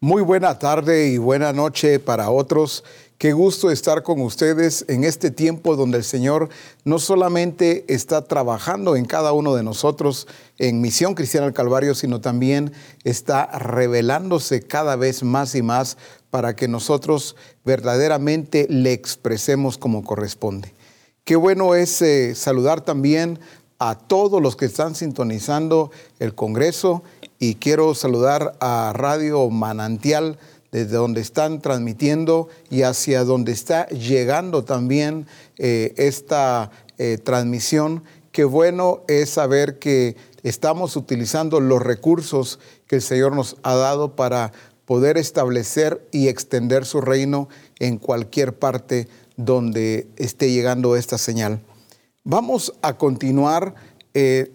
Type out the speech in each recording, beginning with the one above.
Muy buena tarde y buena noche para otros. Qué gusto estar con ustedes en este tiempo donde el Señor no solamente está trabajando en cada uno de nosotros en Misión Cristiana del Calvario, sino también está revelándose cada vez más y más para que nosotros verdaderamente le expresemos como corresponde. Qué bueno es eh, saludar también a todos los que están sintonizando el Congreso y quiero saludar a Radio Manantial desde donde están transmitiendo y hacia donde está llegando también eh, esta eh, transmisión. Qué bueno es saber que estamos utilizando los recursos que el Señor nos ha dado para poder establecer y extender su reino en cualquier parte donde esté llegando esta señal. Vamos a continuar eh,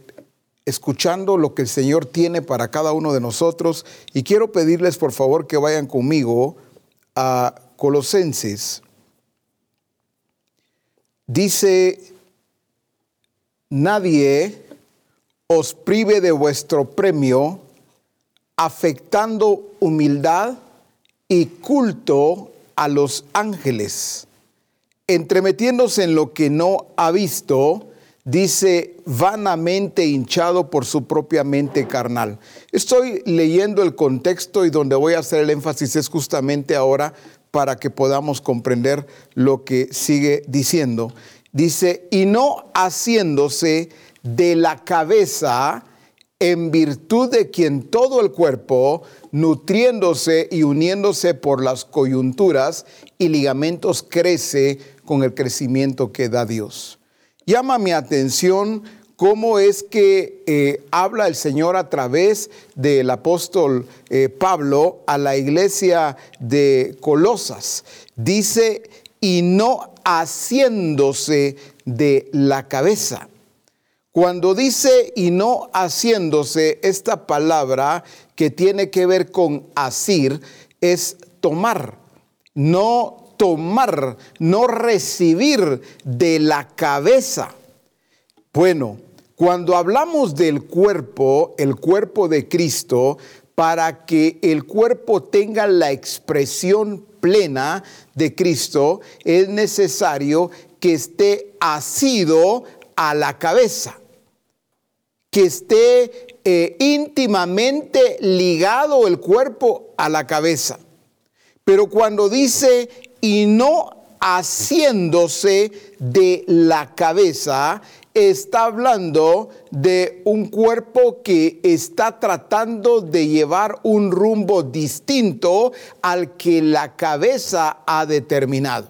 escuchando lo que el Señor tiene para cada uno de nosotros y quiero pedirles por favor que vayan conmigo a Colosenses. Dice, nadie os prive de vuestro premio, afectando humildad y culto a los ángeles, entremetiéndose en lo que no ha visto, dice, vanamente hinchado por su propia mente carnal. Estoy leyendo el contexto y donde voy a hacer el énfasis es justamente ahora para que podamos comprender lo que sigue diciendo. Dice, y no haciéndose de la cabeza en virtud de quien todo el cuerpo, nutriéndose y uniéndose por las coyunturas y ligamentos, crece con el crecimiento que da Dios. Llama mi atención cómo es que eh, habla el Señor a través del apóstol eh, Pablo a la iglesia de Colosas. Dice, y no haciéndose de la cabeza. Cuando dice y no haciéndose, esta palabra que tiene que ver con asir es tomar, no tomar, no recibir de la cabeza. Bueno, cuando hablamos del cuerpo, el cuerpo de Cristo, para que el cuerpo tenga la expresión plena de Cristo, es necesario que esté asido a la cabeza, que esté eh, íntimamente ligado el cuerpo a la cabeza. Pero cuando dice y no haciéndose de la cabeza, está hablando de un cuerpo que está tratando de llevar un rumbo distinto al que la cabeza ha determinado.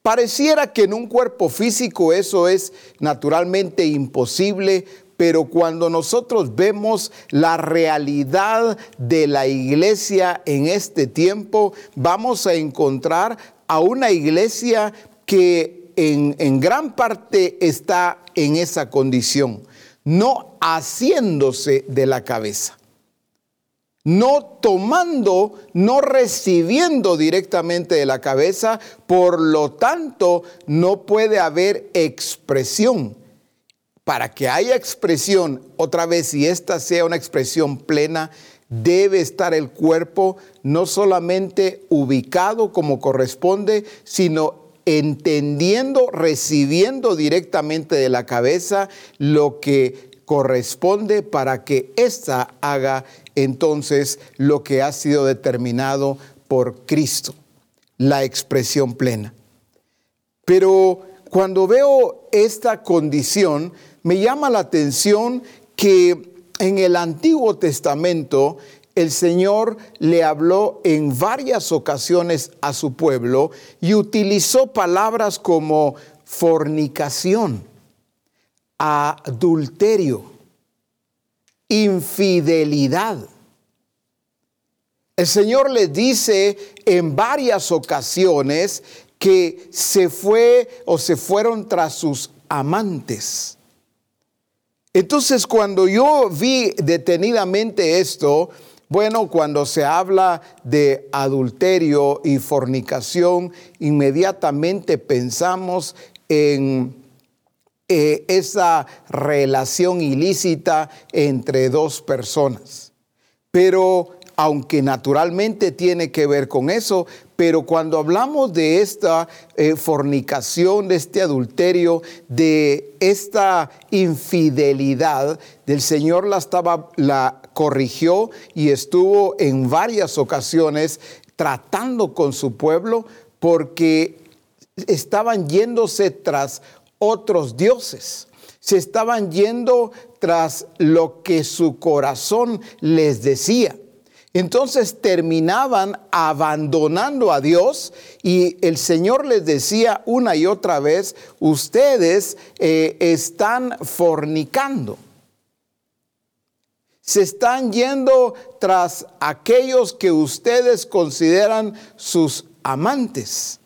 Pareciera que en un cuerpo físico eso es naturalmente imposible, pero cuando nosotros vemos la realidad de la iglesia en este tiempo, vamos a encontrar a una iglesia que en, gran parte está en esa condición, no haciéndose de la cabeza no tomando, no recibiendo directamente de la cabeza, por lo tanto no puede haber expresión para que haya expresión, otra vez, y esta sea una expresión plena, debe estar el cuerpo no solamente ubicado como corresponde, sino entendiendo, recibiendo directamente de la cabeza lo que corresponde para que ésta haga entonces lo que ha sido determinado por Cristo, la expresión plena. Pero cuando veo esta condición, me llama la atención que en el Antiguo Testamento el Señor le habló en varias ocasiones a su pueblo y utilizó palabras como fornicación, adulterio, infidelidad. El Señor le dice en varias ocasiones que se fue o se fueron tras sus amantes. Entonces, cuando yo vi detenidamente esto, bueno, cuando se habla de adulterio y fornicación, inmediatamente pensamos en eh, esa relación ilícita entre dos personas. Pero aunque naturalmente tiene que ver con eso, pero cuando hablamos de esta eh, fornicación, de este adulterio, de esta infidelidad, del Señor la, estaba, la corrigió y estuvo en varias ocasiones tratando con su pueblo porque estaban yéndose tras otros dioses se estaban yendo tras lo que su corazón les decía. Entonces terminaban abandonando a Dios y el Señor les decía una y otra vez, ustedes eh, están fornicando. Se están yendo tras aquellos que ustedes consideran sus amantes.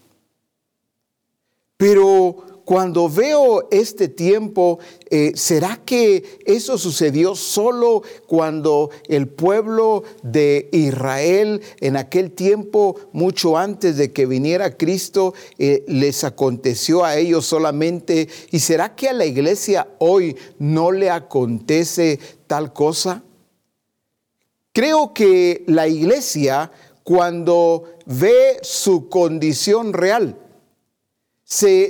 Pero cuando veo este tiempo, eh, ¿será que eso sucedió solo cuando el pueblo de Israel en aquel tiempo, mucho antes de que viniera Cristo, eh, les aconteció a ellos solamente? ¿Y será que a la iglesia hoy no le acontece tal cosa? Creo que la iglesia, cuando ve su condición real,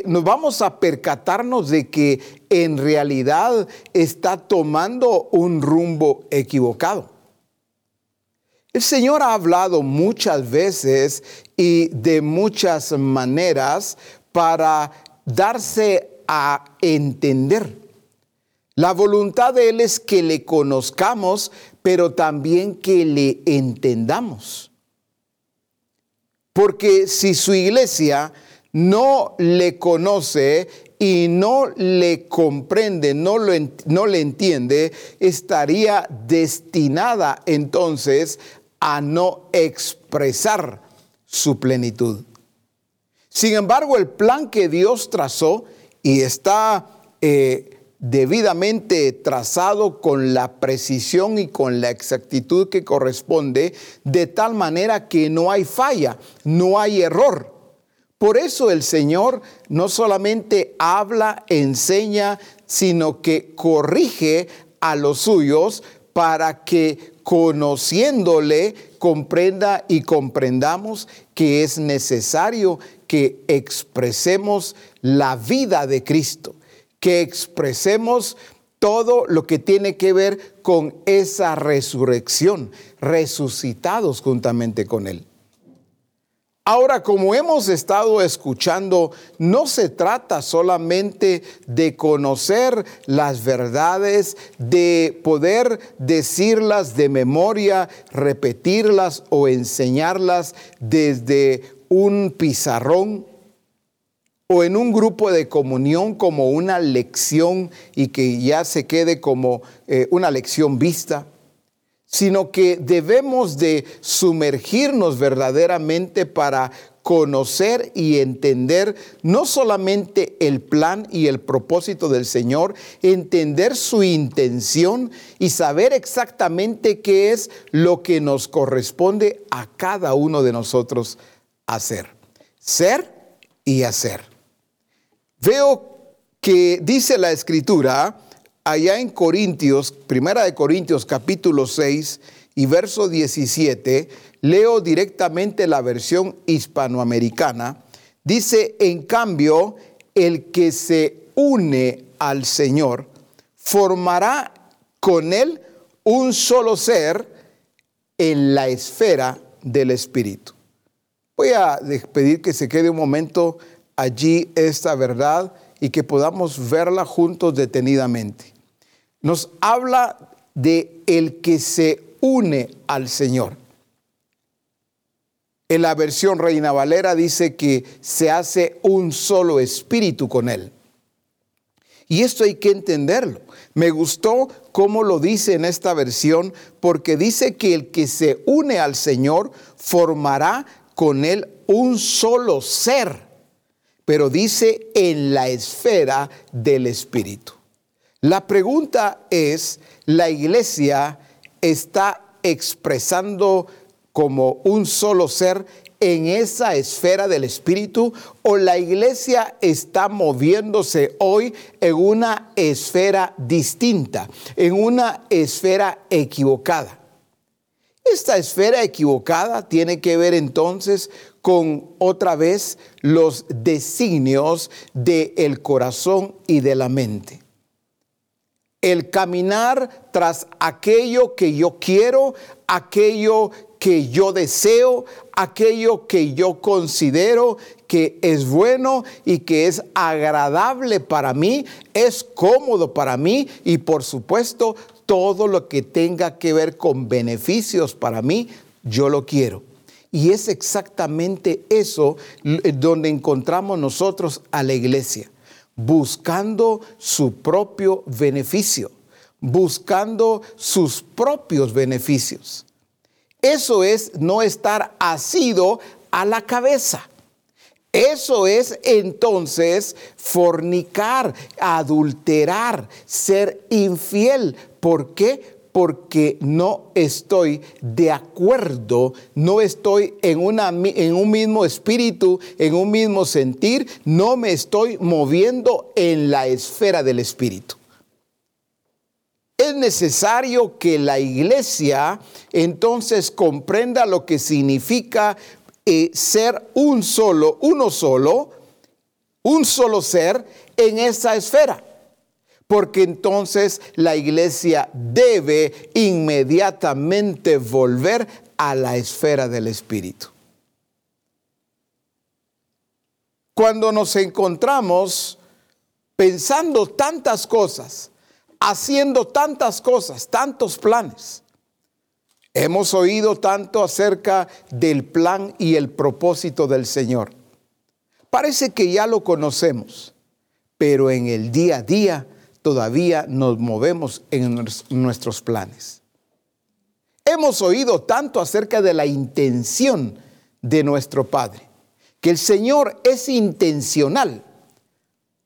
nos vamos a percatarnos de que en realidad está tomando un rumbo equivocado. El Señor ha hablado muchas veces y de muchas maneras para darse a entender. La voluntad de Él es que le conozcamos, pero también que le entendamos. Porque si su iglesia no le conoce y no le comprende, no, no le entiende, estaría destinada entonces a no expresar su plenitud. Sin embargo, el plan que Dios trazó y está eh, debidamente trazado con la precisión y con la exactitud que corresponde, de tal manera que no hay falla, no hay error. Por eso el Señor no solamente habla, enseña, sino que corrige a los suyos para que conociéndole comprenda y comprendamos que es necesario que expresemos la vida de Cristo, que expresemos todo lo que tiene que ver con esa resurrección, resucitados juntamente con Él. Ahora, como hemos estado escuchando, no se trata solamente de conocer las verdades, de poder decirlas de memoria, repetirlas o enseñarlas desde un pizarrón o en un grupo de comunión como una lección y que ya se quede como eh, una lección vista sino que debemos de sumergirnos verdaderamente para conocer y entender no solamente el plan y el propósito del Señor, entender su intención y saber exactamente qué es lo que nos corresponde a cada uno de nosotros hacer. Ser y hacer. Veo que dice la escritura, allá en Corintios, Primera de Corintios capítulo 6 y verso 17, leo directamente la versión hispanoamericana, dice, en cambio, el que se une al Señor formará con él un solo ser en la esfera del Espíritu. Voy a pedir que se quede un momento allí esta verdad y que podamos verla juntos detenidamente nos habla de el que se une al Señor. En la versión Reina Valera dice que se hace un solo espíritu con él. Y esto hay que entenderlo. Me gustó cómo lo dice en esta versión, porque dice que el que se une al Señor formará con él un solo ser, pero dice en la esfera del espíritu. La pregunta es, ¿la iglesia está expresando como un solo ser en esa esfera del espíritu o la iglesia está moviéndose hoy en una esfera distinta, en una esfera equivocada? Esta esfera equivocada tiene que ver entonces con otra vez los designios del corazón y de la mente. El caminar tras aquello que yo quiero, aquello que yo deseo, aquello que yo considero que es bueno y que es agradable para mí, es cómodo para mí y por supuesto todo lo que tenga que ver con beneficios para mí, yo lo quiero. Y es exactamente eso eh, donde encontramos nosotros a la iglesia, buscando su propio beneficio, buscando sus propios beneficios. Eso es no estar asido a la cabeza. Eso es entonces fornicar, adulterar, ser infiel. ¿Por qué? Porque no estoy de acuerdo, no estoy en, en un mismo espíritu, en un mismo sentir, no me estoy moviendo en la esfera del espíritu es necesario que la iglesia entonces comprenda lo que significa eh, ser un solo, uno solo, un solo ser en esa esfera. Porque entonces la iglesia debe inmediatamente volver a la esfera del Espíritu. Cuando nos encontramos pensando tantas cosas, haciendo tantas cosas, tantos planes. Hemos oído tanto acerca del plan y el propósito del Señor. Parece que ya lo conocemos, pero en el día a día todavía nos movemos en nuestros planes. Hemos oído tanto acerca de la intención de nuestro Padre, que el Señor es intencional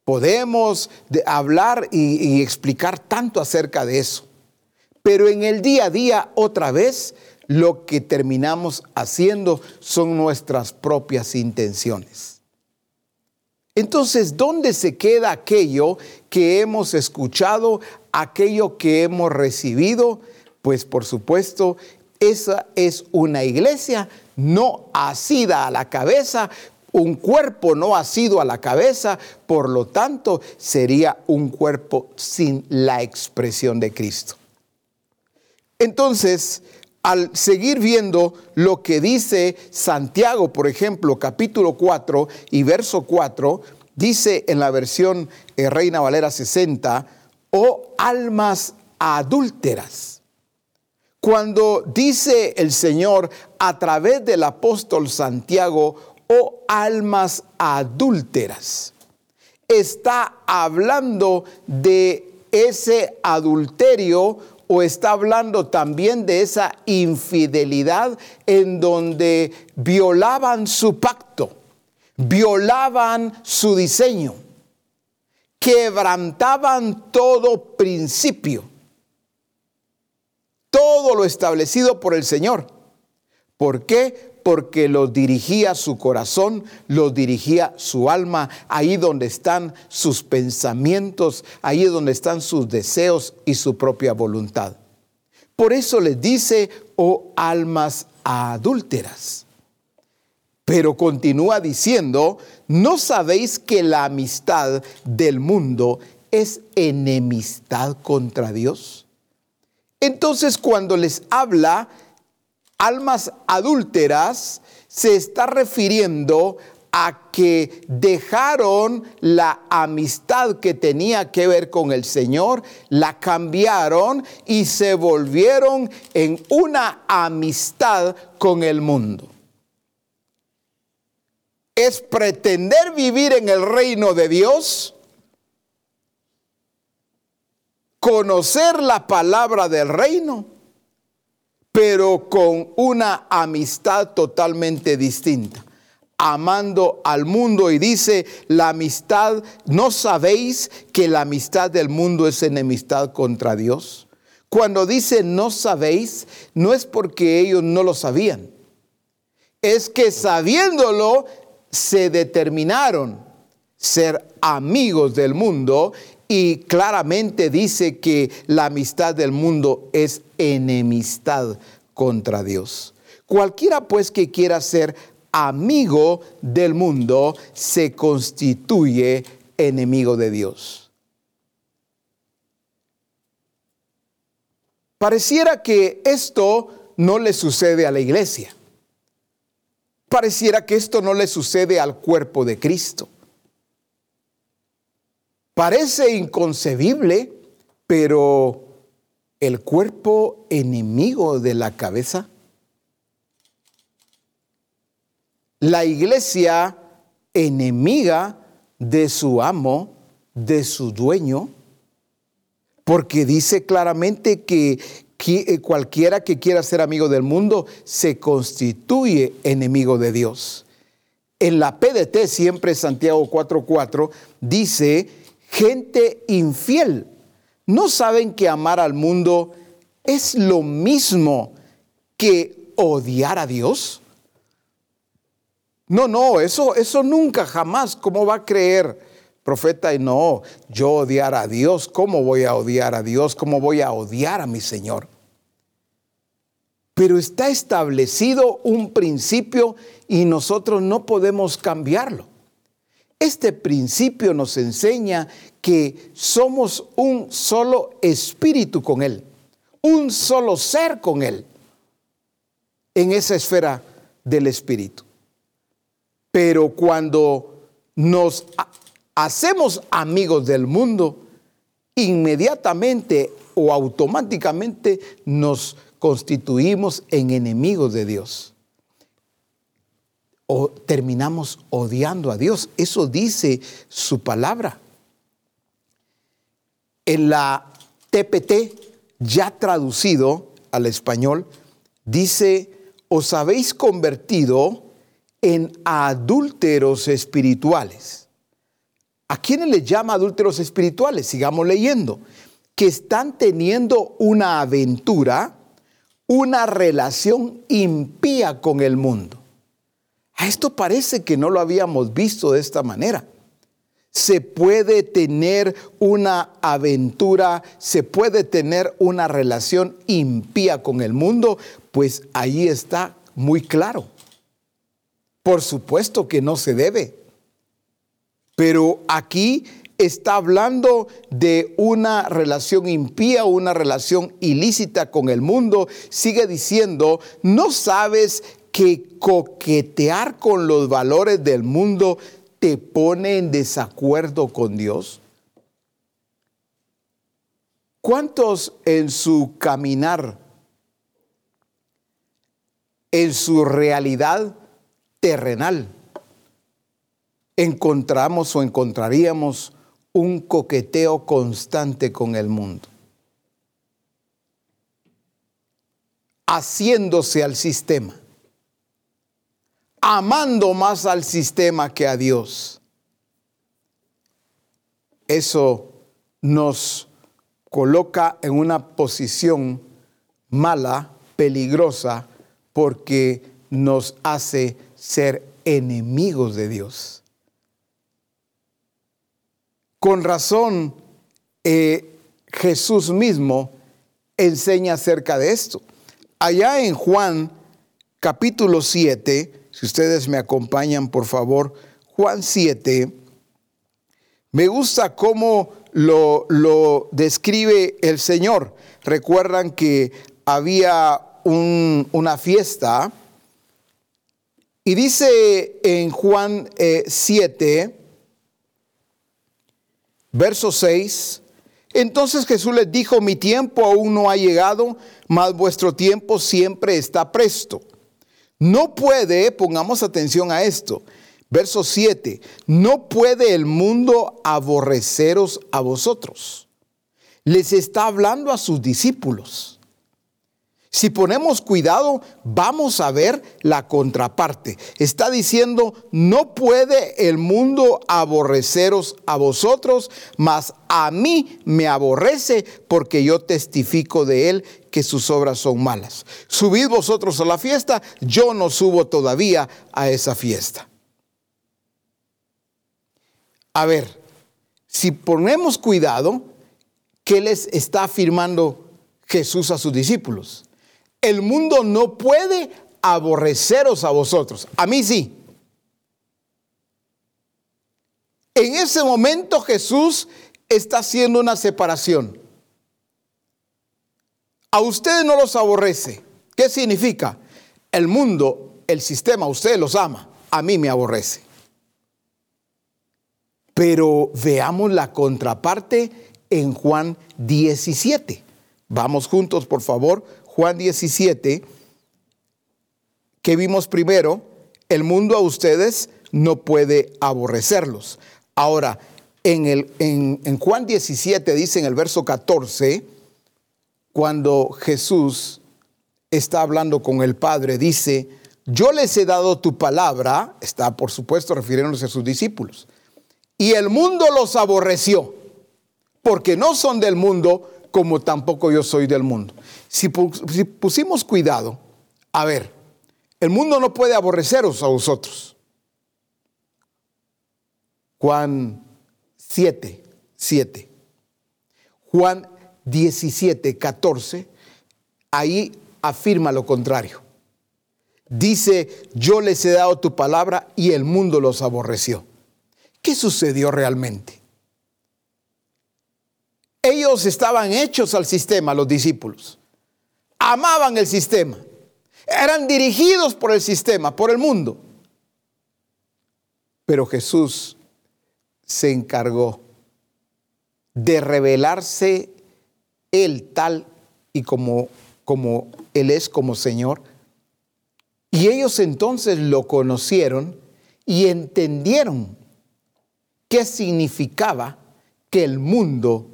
Podemos hablar y, explicar tanto acerca de eso. Pero en el día a día, otra vez, lo que terminamos haciendo son nuestras propias intenciones. Entonces, ¿dónde se queda aquello que hemos escuchado, aquello que hemos recibido? Pues por supuesto, esa es una iglesia no asida a la cabeza, un cuerpo no ha sido a la cabeza, por lo tanto sería un cuerpo sin la expresión de Cristo. Entonces, al seguir viendo lo que dice Santiago, por ejemplo, capítulo 4 y verso 4, dice en la versión eh, Reina Valera 60, oh almas adúlteras. Cuando dice el Señor a través del apóstol Santiago, o almas adúlteras. Está hablando de ese adulterio o está hablando también de esa infidelidad en donde violaban su pacto, violaban su diseño, quebrantaban todo principio, todo lo establecido por el Señor. ¿Por qué? Porque los dirigía su corazón, los dirigía su alma, ahí donde están sus pensamientos, ahí donde están sus deseos y su propia voluntad. Por eso les dice, oh almas adúlteras. Pero continúa diciendo, ¿no sabéis que la amistad del mundo es enemistad contra Dios? Entonces cuando les habla almas adúlteras se está refiriendo a que dejaron la amistad que tenía que ver con el Señor, la cambiaron y se volvieron en una amistad con el mundo. Es pretender vivir en el reino de Dios, conocer la palabra del reino pero con una amistad totalmente distinta amando al mundo y dice, la amistad, ¿no sabéis que la amistad del mundo es enemistad contra Dios? Cuando dice no sabéis, no es porque ellos no lo sabían, es que sabiéndolo se determinaron ser amigos del mundo y claramente dice que la amistad del mundo es enemistad contra Dios. Cualquiera pues que quiera ser amigo del mundo se constituye enemigo de Dios. Pareciera que esto no le sucede a la iglesia. Pareciera que esto no le sucede al cuerpo de Cristo. Parece inconcebible, pero el cuerpo enemigo de la cabeza, la iglesia enemiga de su amo, de su dueño, porque dice claramente que eh, cualquiera que quiera ser amigo del mundo se constituye enemigo de Dios. En la PDT, siempre Santiago 4:4, dice, gente infiel, ¿no saben que amar al mundo es lo mismo que odiar a Dios? No, no, eso, eso nunca, jamás, ¿cómo va a creer? Profeta, y no, yo odiar a Dios, ¿cómo voy a odiar a Dios? ¿Cómo voy a odiar a mi Señor? Pero está establecido un principio y nosotros no podemos cambiarlo. Este principio nos enseña que somos un solo espíritu con Él, un solo ser con Él, en esa esfera del espíritu. Pero cuando nos hacemos amigos del mundo, inmediatamente o automáticamente nos constituimos en enemigos de Dios. O terminamos odiando a Dios. Eso dice su palabra. En la TPT, ya traducido al español, dice, os habéis convertido en adúlteros espirituales. ¿A quiénes les llama adúlteros espirituales? Sigamos leyendo. Que están teniendo una aventura, una relación impía con el mundo. A esto parece que no lo habíamos visto de esta manera. Se puede tener una aventura, se puede tener una relación impía con el mundo, pues ahí está muy claro. Por supuesto que no se debe. Pero aquí está hablando de una relación impía, una relación ilícita con el mundo. Sigue diciendo, ¿no sabes que coquetear con los valores del mundo te pone en desacuerdo con Dios? ¿Cuántos en su caminar, en su realidad terrenal, encontramos o encontraríamos un coqueteo constante con el mundo. Haciéndose al sistema. Amando más al sistema que a Dios. Eso nos coloca en una posición mala, peligrosa, porque nos hace ser enemigos de Dios. Con razón, eh, Jesús mismo enseña acerca de esto. Allá en Juan capítulo 7, si ustedes me acompañan, por favor, Juan 7, me gusta cómo lo, lo describe el Señor. Recuerdan que había una fiesta y dice en Juan 7, eh, Verso 6. Entonces Jesús les dijo, mi tiempo aún no ha llegado, mas vuestro tiempo siempre está presto. No puede, pongamos atención a esto, verso 7, no puede el mundo aborreceros a vosotros. Les está hablando a sus discípulos. Si ponemos cuidado, vamos a ver la contraparte. Está diciendo, no puede el mundo aborreceros a vosotros, mas a mí me aborrece porque yo testifico de él que sus obras son malas. Subid vosotros a la fiesta, yo no subo todavía a esa fiesta. A ver, si ponemos cuidado, ¿qué les está afirmando Jesús a sus discípulos? El mundo no puede aborreceros a vosotros. A mí sí. En ese momento Jesús está haciendo una separación. A ustedes no los aborrece. ¿Qué significa? El mundo, el sistema, ustedes los ama. A mí me aborrece. Pero veamos la contraparte en Juan 17. Vamos juntos, por favor. Juan 17, que vimos primero, el mundo a ustedes no puede aborrecerlos. Ahora, en, el, en, en Juan 17 dice en el verso 14, cuando Jesús está hablando con el Padre, dice, yo les he dado tu palabra, está por supuesto refiriéndose a sus discípulos, y el mundo los aborreció, porque no son del mundo como tampoco yo soy del mundo. Si, pusimos cuidado, a ver, el mundo no puede aborreceros a vosotros. Juan 7, 7. Juan 17, 14, ahí afirma lo contrario. Dice, yo les he dado tu palabra y el mundo los aborreció. ¿Qué sucedió realmente? Ellos estaban hechos al sistema, los discípulos. Amaban el sistema. Eran dirigidos por el sistema, por el mundo. Pero Jesús se encargó de revelarse él tal y como, como Él es como Señor. Y ellos entonces lo conocieron y entendieron qué significaba que el mundo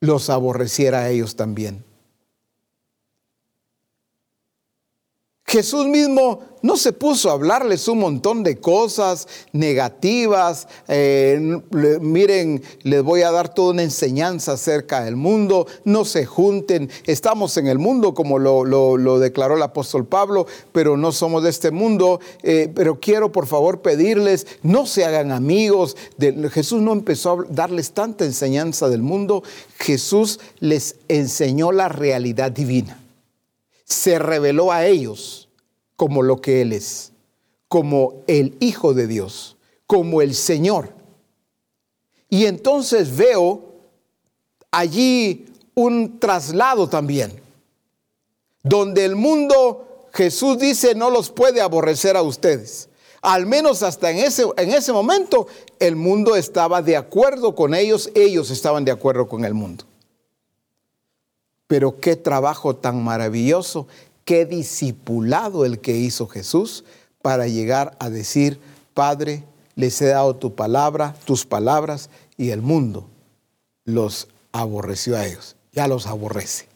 los aborreciera a ellos también. Jesús mismo no se puso a hablarles un montón de cosas negativas. Eh, miren, les voy a dar toda una enseñanza acerca del mundo. No se junten. Estamos en el mundo, como lo, declaró el apóstol Pablo, pero no somos de este mundo. Eh, pero quiero, por favor, pedirles, no se hagan amigos. Jesús no empezó a darles tanta enseñanza del mundo. Jesús les enseñó la realidad divina se reveló a ellos como lo que Él es, como el Hijo de Dios, como el Señor. Y entonces veo allí un traslado también, donde el mundo, Jesús dice, no los puede aborrecer a ustedes. Al menos hasta en ese, en ese momento el mundo estaba de acuerdo con ellos, ellos estaban de acuerdo con el mundo. Pero qué trabajo tan maravilloso, qué discipulado el que hizo Jesús para llegar a decir, Padre, les he dado tu palabra, tus palabras, y el mundo los aborreció a ellos, ya los aborrece.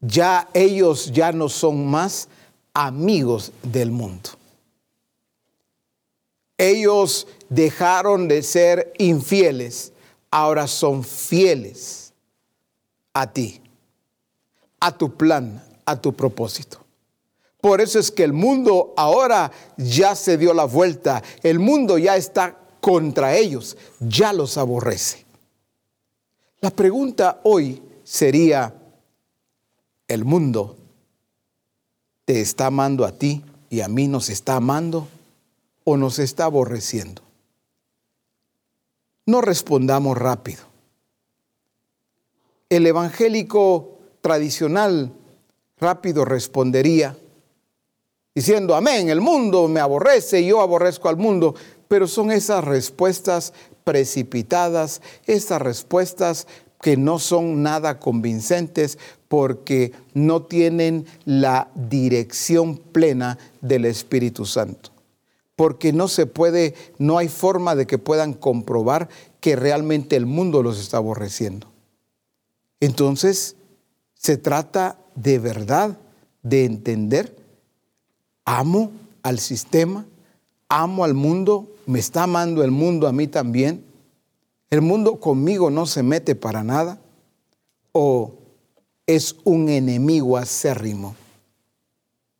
Ya ellos ya no son más amigos del mundo. Ellos dejaron de ser infieles, ahora son fieles a ti, a tu plan, a tu propósito. Por eso es que el mundo ahora ya se dio la vuelta, el mundo ya está contra ellos, ya los aborrece. La pregunta hoy sería, ¿el mundo te está amando a ti y a mí nos está amando o nos está aborreciendo? No respondamos rápido el evangélico tradicional rápido respondería diciendo, amén, el mundo me aborrece, yo aborrezco al mundo, pero son esas respuestas precipitadas, esas respuestas que no son nada convincentes porque no tienen la dirección plena del Espíritu Santo. Porque no se puede, no hay forma de que puedan comprobar que realmente el mundo los está aborreciendo. Entonces, se trata de verdad de entender, amo al sistema, amo al mundo, me está amando el mundo a mí también, el mundo conmigo no se mete para nada, o es un enemigo acérrimo,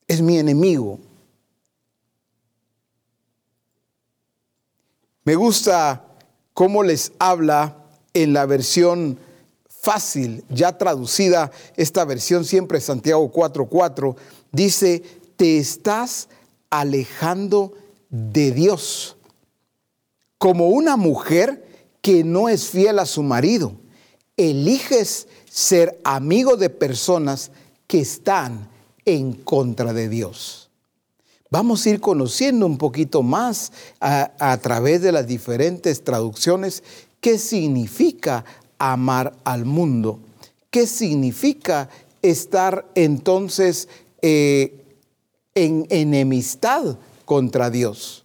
es mi enemigo. Me gusta cómo les habla en la versión fácil, ya traducida esta versión siempre Santiago 4:4, dice, te estás alejando de Dios, como una mujer que no es fiel a su marido. Eliges ser amigo de personas que están en contra de Dios. Vamos a ir conociendo un poquito más a, través de las diferentes traducciones qué significa amar al mundo, qué significa estar entonces eh, en enemistad contra Dios,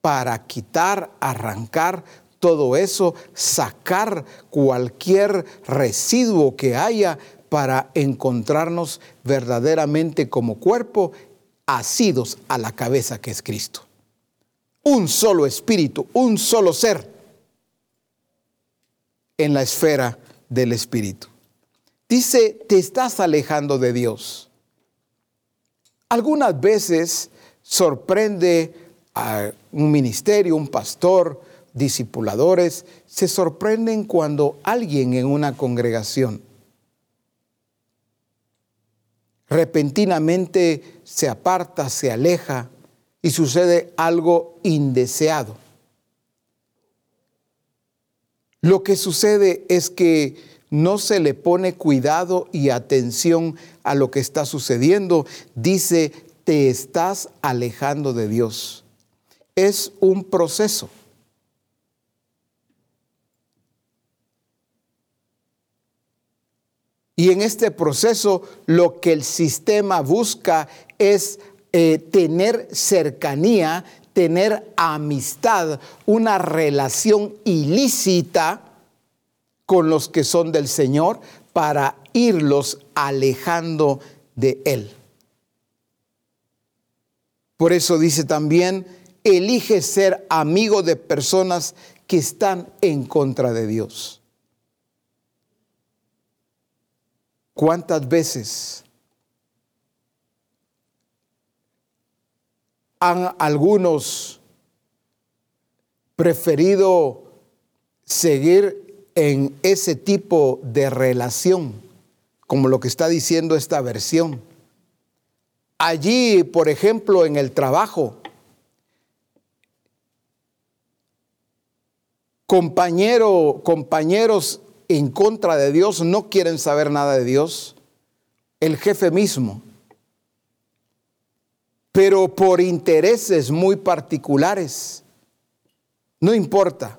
para quitar, arrancar todo eso, sacar cualquier residuo que haya para encontrarnos verdaderamente como cuerpo asidos a la cabeza que es Cristo. Un solo espíritu, un solo ser en la esfera del espíritu. Dice, te estás alejando de Dios. Algunas veces sorprende a un ministerio, un pastor, discipuladores, se sorprenden cuando alguien en una congregación repentinamente se aparta, se aleja y sucede algo indeseado. Lo que sucede es que no se le pone cuidado y atención a lo que está sucediendo. Dice, te estás alejando de Dios. Es un proceso. Y en este proceso lo que el sistema busca es eh, tener cercanía, tener amistad, una relación ilícita con los que son del Señor para irlos alejando de Él. Por eso dice también, elige ser amigo de personas que están en contra de Dios. ¿Cuántas veces han algunos preferido seguir en ese tipo de relación, como lo que está diciendo esta versión. Allí, por ejemplo, en el trabajo, compañero, compañeros en contra de Dios no quieren saber nada de Dios, el jefe mismo pero por intereses muy particulares. No importa.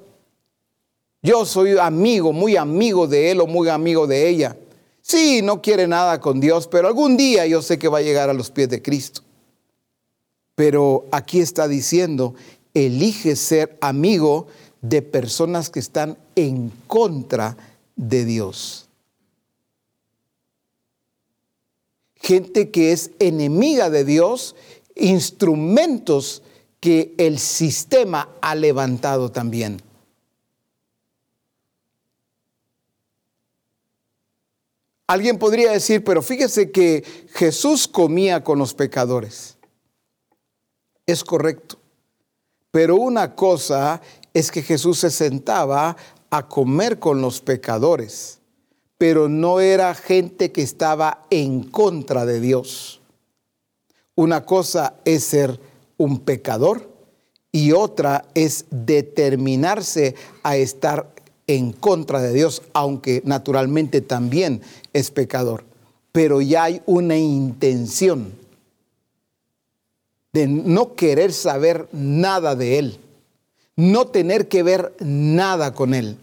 Yo soy amigo, muy amigo de él o muy amigo de ella. Sí, no quiere nada con Dios, pero algún día yo sé que va a llegar a los pies de Cristo. Pero aquí está diciendo, elige ser amigo de personas que están en contra de Dios. Gente que es enemiga de Dios instrumentos que el sistema ha levantado también. Alguien podría decir, pero fíjese que Jesús comía con los pecadores. Es correcto. Pero una cosa es que Jesús se sentaba a comer con los pecadores, pero no era gente que estaba en contra de Dios. Una cosa es ser un pecador y otra es determinarse a estar en contra de Dios, aunque naturalmente también es pecador. Pero ya hay una intención de no querer saber nada de Él, no tener que ver nada con Él.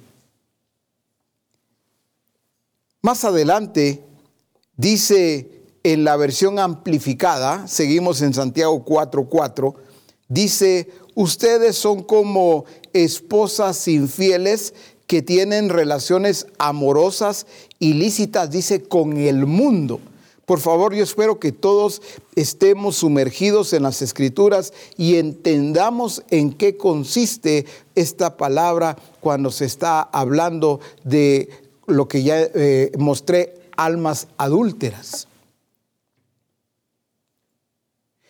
Más adelante dice en la versión amplificada, seguimos en Santiago 4:4, dice, ustedes son como esposas infieles que tienen relaciones amorosas, ilícitas, dice, con el mundo. Por favor, yo espero que todos estemos sumergidos en las escrituras y entendamos en qué consiste esta palabra cuando se está hablando de lo que ya eh, mostré, almas adúlteras.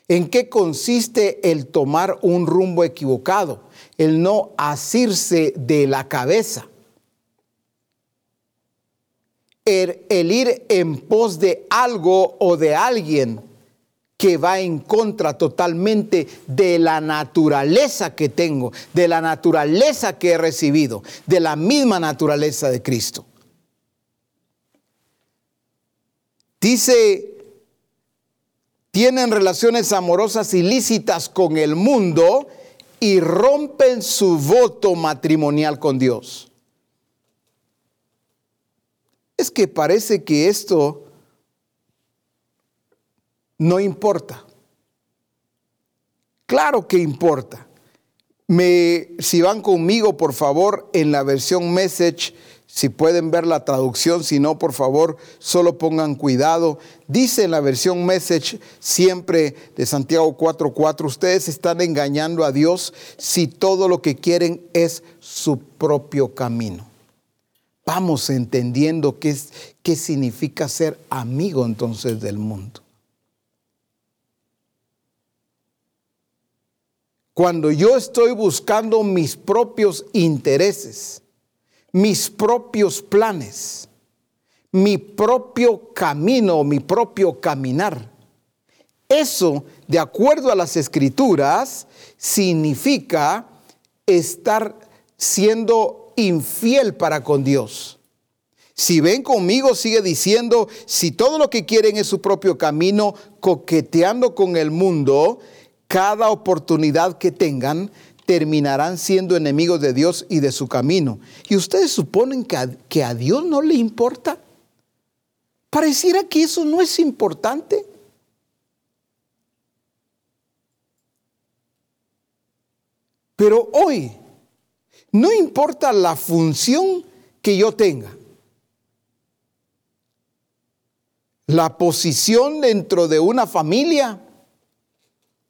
¿En qué consiste el tomar un rumbo equivocado? El no asirse de la cabeza. el, el ir en pos de algo o de alguien que va en contra totalmente de la naturaleza que tengo, de la naturaleza que he recibido, de la misma naturaleza de Cristo. Dice, tienen relaciones amorosas ilícitas con el mundo y rompen su voto matrimonial con Dios. Es que parece que esto no importa. Claro que importa. Me, si van conmigo, por favor, en la versión message, si pueden ver la traducción, si no, por favor, solo pongan cuidado. Dice en la versión message siempre de Santiago 4:4, ustedes están engañando a Dios si todo lo que quieren es su propio camino. Vamos entendiendo qué, qué significa ser amigo entonces del mundo. Cuando yo estoy buscando mis propios intereses, mis propios planes, mi propio camino, mi propio caminar. Eso, de acuerdo a las escrituras, significa estar siendo infiel para con Dios. Si ven conmigo, sigue diciendo, si todo lo que quieren es su propio camino, coqueteando con el mundo, cada oportunidad que tengan, terminarán siendo enemigos de Dios y de su camino. ¿Y ustedes suponen que a, Dios no le importa? Pareciera que eso no es importante. Pero hoy, no importa la función que yo tenga, la posición dentro de una familia,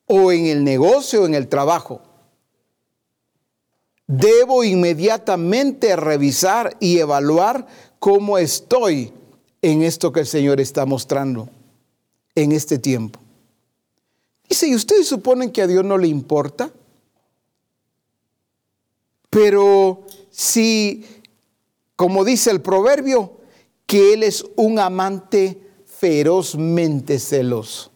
o en el negocio en el trabajo, debo inmediatamente revisar y evaluar cómo estoy en esto que el Señor está mostrando en este tiempo. Dice, ¿y ustedes suponen que a Dios no le importa? Pero si, como dice el proverbio, que Él es un amante ferozmente celoso.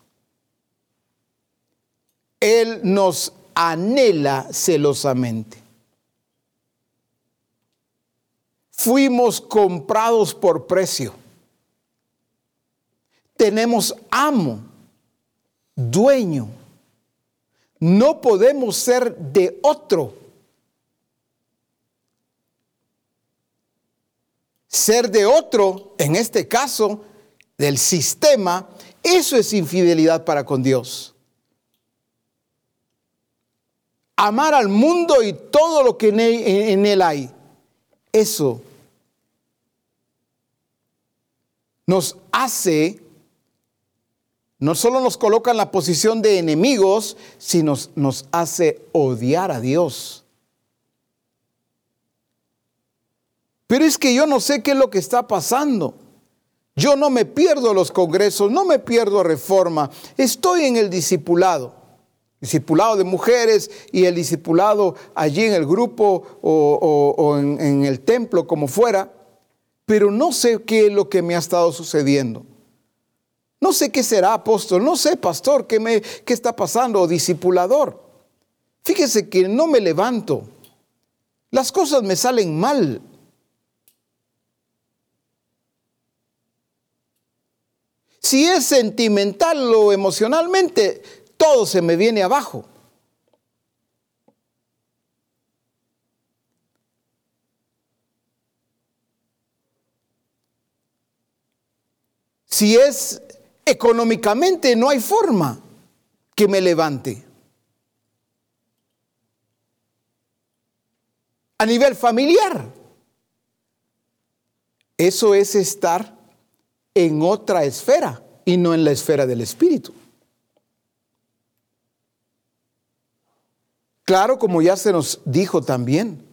Él nos anhela celosamente. Fuimos comprados por precio. Tenemos amo, dueño. No podemos ser de otro. Ser de otro, en este caso, del sistema, eso es infidelidad para con Dios amar al mundo y todo lo que en él, hay. Eso nos hace, no solo nos coloca en la posición de enemigos, sino nos hace odiar a Dios. Pero es que yo no sé qué es lo que está pasando. Yo no me pierdo los congresos, no me pierdo reforma, estoy en el discipulado discipulado de mujeres y el discipulado allí en el grupo o, en, en, el templo, como fuera, pero no sé qué es lo que me ha estado sucediendo. No sé qué será apóstol, no sé pastor, qué, me, qué está pasando, o discipulador. Fíjese que no me levanto, las cosas me salen mal. Si es sentimental o emocionalmente, todo se me viene abajo. Si es económicamente, no hay forma que me levante. A nivel familiar, eso es estar en otra esfera y no en la esfera del espíritu. Claro, como ya se nos dijo también,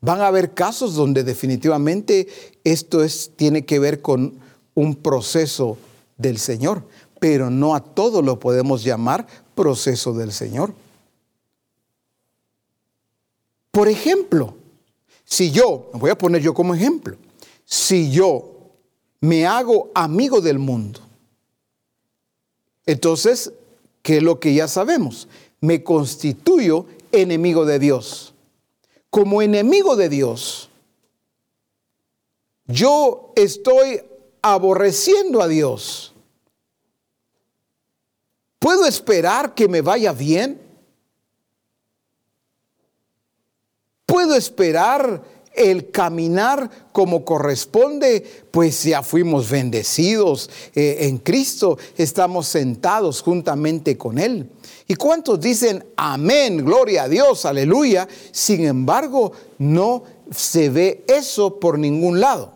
van a haber casos donde definitivamente esto es, tiene que ver con un proceso del Señor, pero no a todo lo podemos llamar proceso del Señor. Por ejemplo, si yo, voy a poner yo como ejemplo, si yo me hago amigo del mundo. Entonces, ¿qué es lo que ya sabemos? Me constituyo enemigo de Dios. Como enemigo de Dios, yo estoy aborreciendo a Dios. ¿Puedo esperar que me vaya bien? ¿Puedo esperar el caminar como corresponde, pues ya fuimos bendecidos eh, en Cristo, estamos sentados juntamente con Él. ¿Y cuántos dicen amén, gloria a Dios, aleluya? Sin embargo, no se ve eso por ningún lado.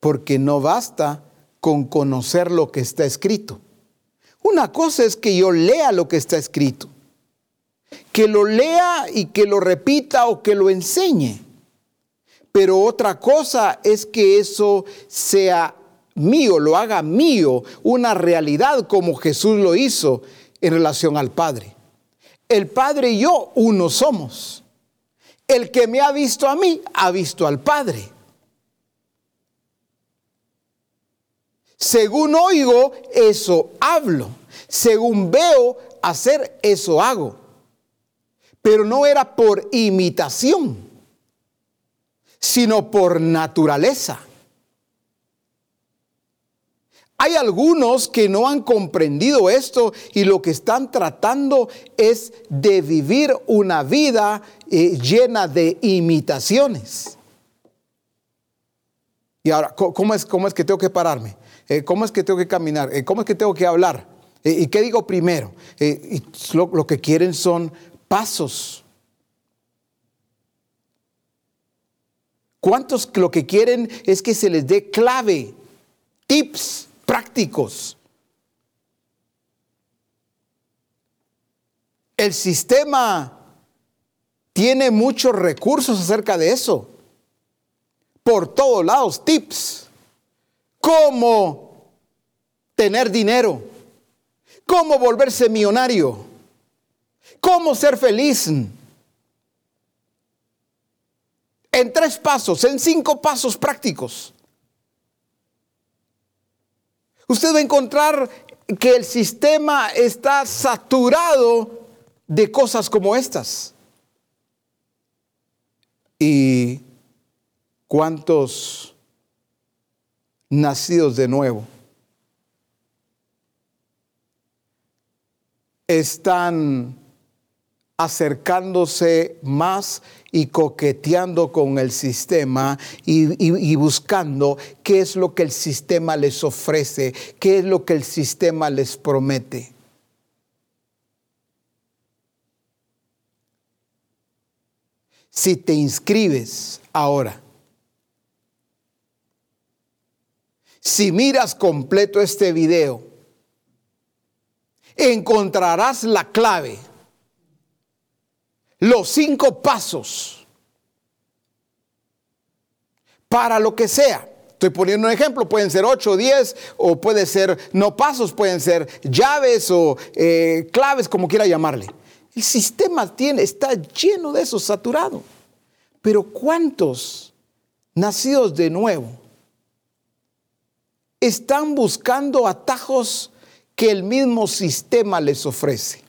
Porque no basta con conocer lo que está escrito. Una cosa es que yo lea lo que está escrito que lo lea y que lo repita o que lo enseñe. Pero otra cosa es que eso sea mío, lo haga mío, una realidad como Jesús lo hizo en relación al Padre. El Padre y yo uno somos. El que me ha visto a mí, ha visto al Padre. Según oigo, eso hablo. Según veo hacer, eso hago pero no era por imitación, sino por naturaleza. Hay algunos que no han comprendido esto y lo que están tratando es de vivir una vida eh, llena de imitaciones. Y ahora, ¿cómo es, cómo es que tengo que pararme? Eh, ¿Cómo es que tengo que caminar? Eh, ¿Cómo es que tengo que hablar? ¿Y qué digo primero? lo que quieren son pasos. ¿Cuántos lo que quieren es que se les dé clave, tips prácticos? El sistema tiene muchos recursos acerca de eso. Por todos lados, tips. Cómo tener dinero. Cómo volverse millonario ¿Cómo ser feliz? En tres pasos, en cinco pasos prácticos. Usted va a encontrar que el sistema está saturado de cosas como estas. ¿Y cuántos nacidos de nuevo están acercándose más y coqueteando con el sistema y, buscando qué es lo que el sistema les ofrece, qué es lo que el sistema les promete. Si te inscribes ahora, si miras completo este video, encontrarás la clave los cinco pasos para lo que sea. Estoy poniendo un ejemplo, pueden ser ocho, diez, o puede ser no pasos, pueden ser llaves o eh, claves, como quiera llamarle. El sistema tiene, está lleno de eso, saturado. Pero ¿cuántos nacidos de nuevo están buscando atajos que el mismo sistema les ofrece?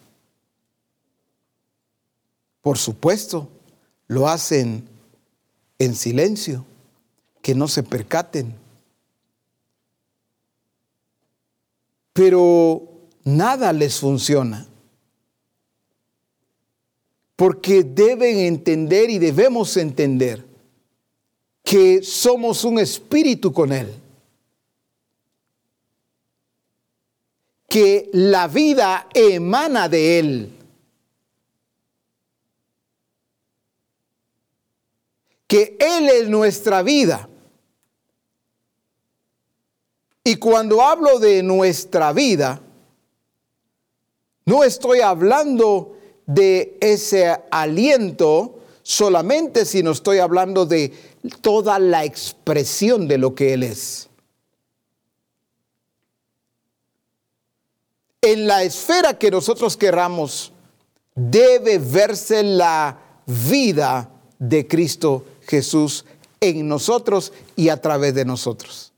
Por supuesto, lo hacen en silencio, que no se percaten. Pero nada les funciona. Porque deben entender y debemos entender que somos un espíritu con Él. Que la vida emana de Él. que Él es nuestra vida. Y cuando hablo de nuestra vida, no estoy hablando de ese aliento solamente, sino estoy hablando de toda la expresión de lo que Él es. En la esfera que nosotros querramos, debe verse la vida de Cristo Jesús en nosotros y a través de nosotros.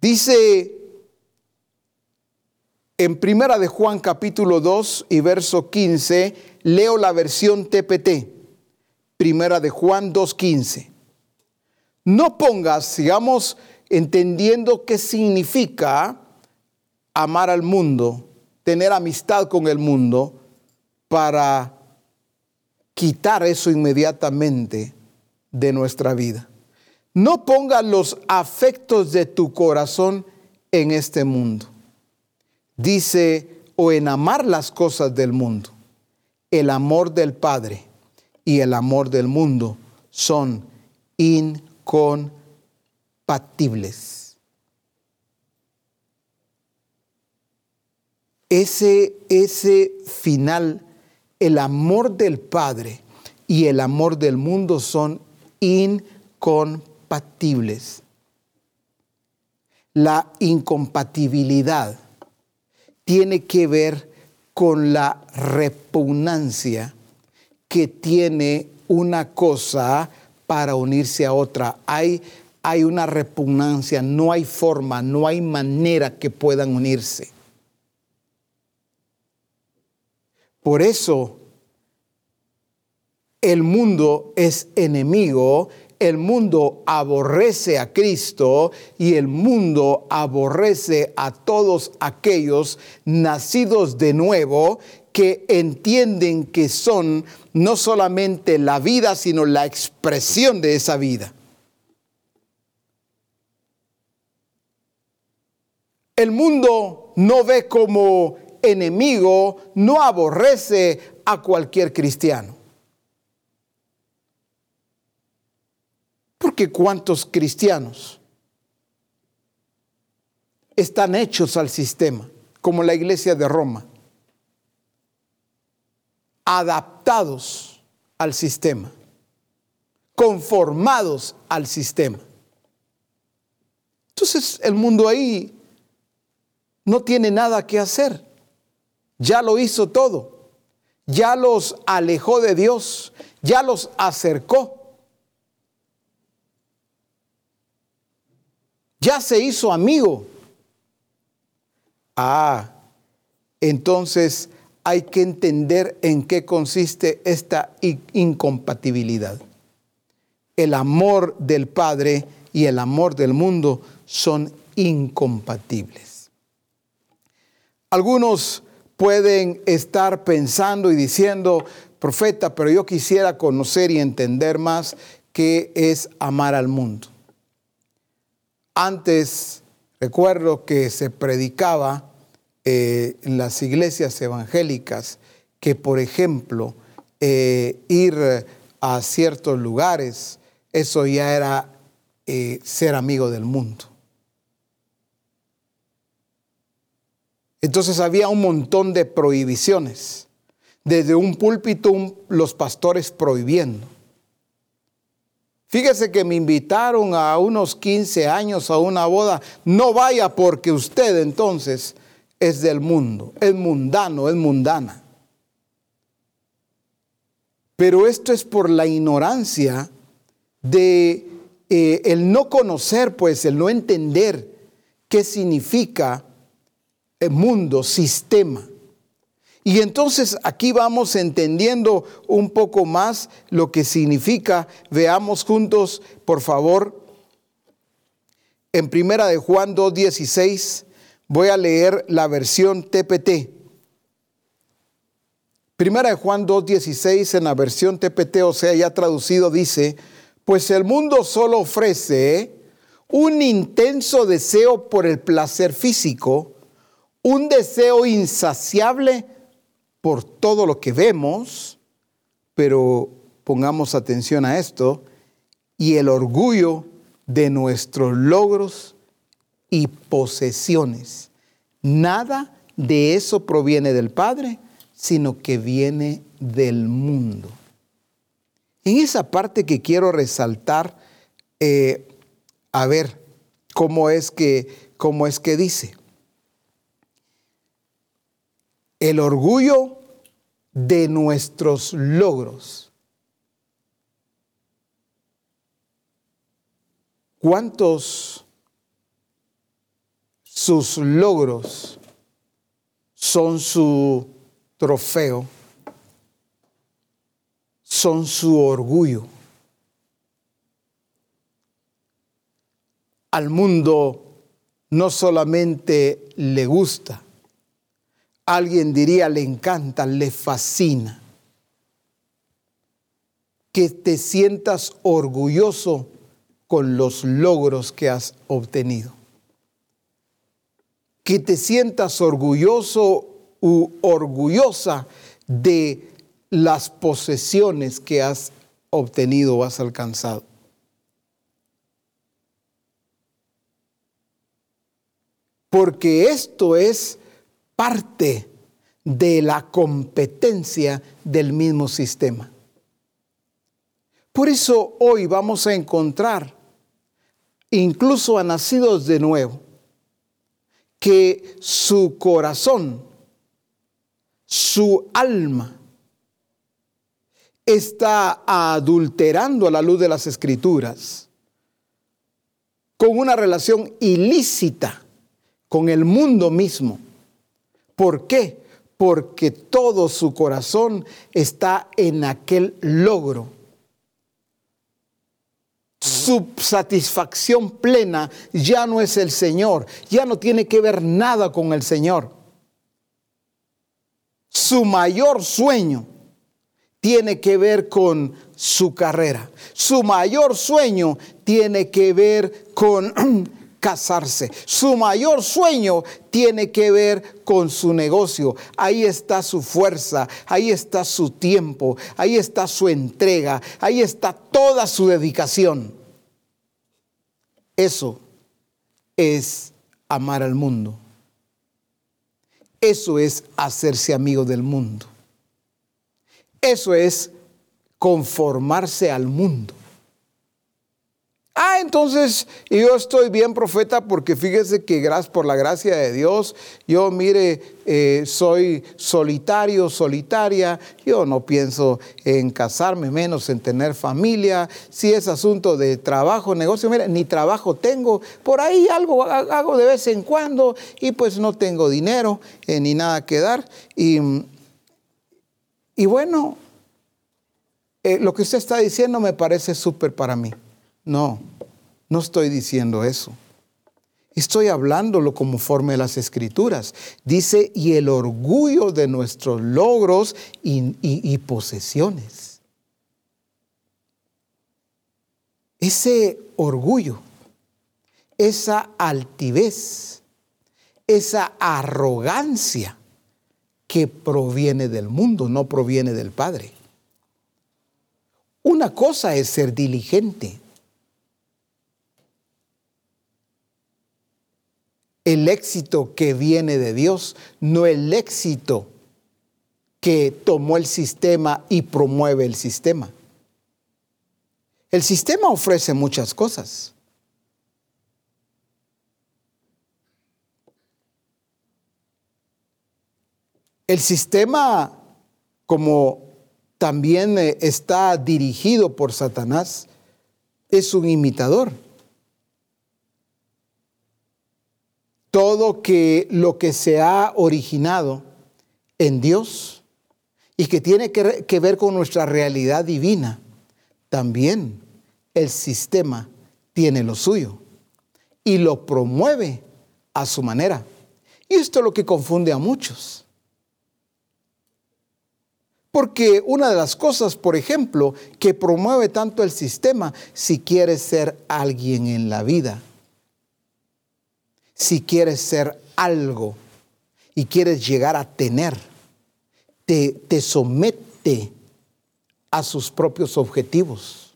Dice en Primera de Juan capítulo 2 y verso 15, leo la versión TPT. Primera de Juan 2.15. No pongas, sigamos entendiendo qué significa amar al mundo, tener amistad con el mundo, para quitar eso inmediatamente de nuestra vida. No pongas los afectos de tu corazón en este mundo. Dice, o en amar las cosas del mundo. El amor del Padre y el amor del mundo son incompatibles. Ese, ese final, el amor del Padre y el amor del mundo son incompatibles. La incompatibilidad tiene que ver con la repugnancia que tiene una cosa para unirse a otra. Hay, hay una repugnancia, no hay forma, no hay manera que puedan unirse. Por eso el mundo es enemigo, el mundo aborrece a Cristo y el mundo aborrece a todos aquellos nacidos de nuevo que entienden que son no solamente la vida, sino la expresión de esa vida. El mundo no ve como enemigo, no aborrece a cualquier cristiano. Porque ¿cuántos cristianos están hechos al sistema, como la iglesia de Roma? adaptados al sistema, conformados al sistema. Entonces el mundo ahí no tiene nada que hacer. Ya lo hizo todo. Ya los alejó de Dios. Ya los acercó. Ya se hizo amigo. Ah, entonces hay que entender en qué consiste esta incompatibilidad. El amor del Padre y el amor del mundo son incompatibles. Algunos pueden estar pensando y diciendo, profeta, pero yo quisiera conocer y entender más qué es amar al mundo. Antes recuerdo que se predicaba eh, en las iglesias evangélicas que, por ejemplo, eh, ir a ciertos lugares, eso ya era eh, ser amigo del mundo. Entonces había un montón de prohibiciones. Desde un púlpito los pastores prohibiendo. Fíjese que me invitaron a unos 15 años a una boda. No vaya porque usted entonces es del mundo, es mundano, es mundana. Pero esto es por la ignorancia de eh, el no conocer, pues el no entender qué significa mundo, sistema. Y entonces aquí vamos entendiendo un poco más lo que significa. Veamos juntos, por favor, en Primera de Juan 2:16 Voy a leer la versión TPT. Primera de Juan 2.16 en la versión TPT, o sea, ya traducido, dice, pues el mundo solo ofrece un intenso deseo por el placer físico, un deseo insaciable por todo lo que vemos, pero pongamos atención a esto, y el orgullo de nuestros logros y posesiones. Nada de eso proviene del Padre, sino que viene del mundo. En esa parte que quiero resaltar, eh, a ver cómo es que, cómo es que dice el orgullo de nuestros logros. ¿Cuántos sus logros son su trofeo? Son su orgullo. Al mundo no solamente le gusta, alguien diría le encanta, le fascina. Que te sientas orgulloso con los logros que has obtenido. Que te sientas orgulloso u orgullosa de las posesiones que has obtenido o has alcanzado. Porque esto es parte de la competencia del mismo sistema. Por eso hoy vamos a encontrar, incluso a nacidos de nuevo, que su corazón, su alma, está adulterando a la luz de las escrituras con una relación ilícita con el mundo mismo ¿Por qué? Porque todo su corazón está en aquel logro. Su satisfacción plena ya no es el Señor, ya no tiene que ver nada con el Señor. Su mayor sueño tiene que ver con su carrera. Su mayor sueño tiene que ver con casarse. Su mayor sueño tiene que ver con su negocio. Ahí está su fuerza, ahí está su tiempo, ahí está su entrega, ahí está toda su dedicación. Eso es amar al mundo. Eso es hacerse amigo del mundo. Eso es conformarse al mundo. Ah, entonces yo estoy bien profeta porque fíjese que gracias por la gracia de Dios, yo mire, eh, soy solitario, solitaria, yo no pienso en casarme, menos en tener familia, si es asunto de trabajo, negocio, mire, ni trabajo tengo, por ahí algo hago de vez en cuando y pues no tengo dinero eh, ni nada que dar. Y, y bueno, eh, lo que usted está diciendo me parece súper para mí. No, no estoy diciendo eso. Estoy hablándolo conforme a las escrituras. Dice, y el orgullo de nuestros logros y, y posesiones. Ese orgullo, esa altivez, esa arrogancia que proviene del mundo, no proviene del Padre. Una cosa es ser diligente el éxito que viene de Dios, no el éxito que tomó el sistema y promueve el sistema. El sistema ofrece muchas cosas. El sistema, como también eh, está dirigido por Satanás, es un imitador. Todo lo que se ha originado en Dios y que tiene que, que ver con nuestra realidad divina, también el sistema tiene lo suyo y lo promueve a su manera. Y esto es lo que confunde a muchos. Porque una de las cosas, por ejemplo, que promueve tanto el sistema, si quieres ser alguien en la vida, si quieres ser algo y quieres llegar a tener, te, te somete a sus propios objetivos.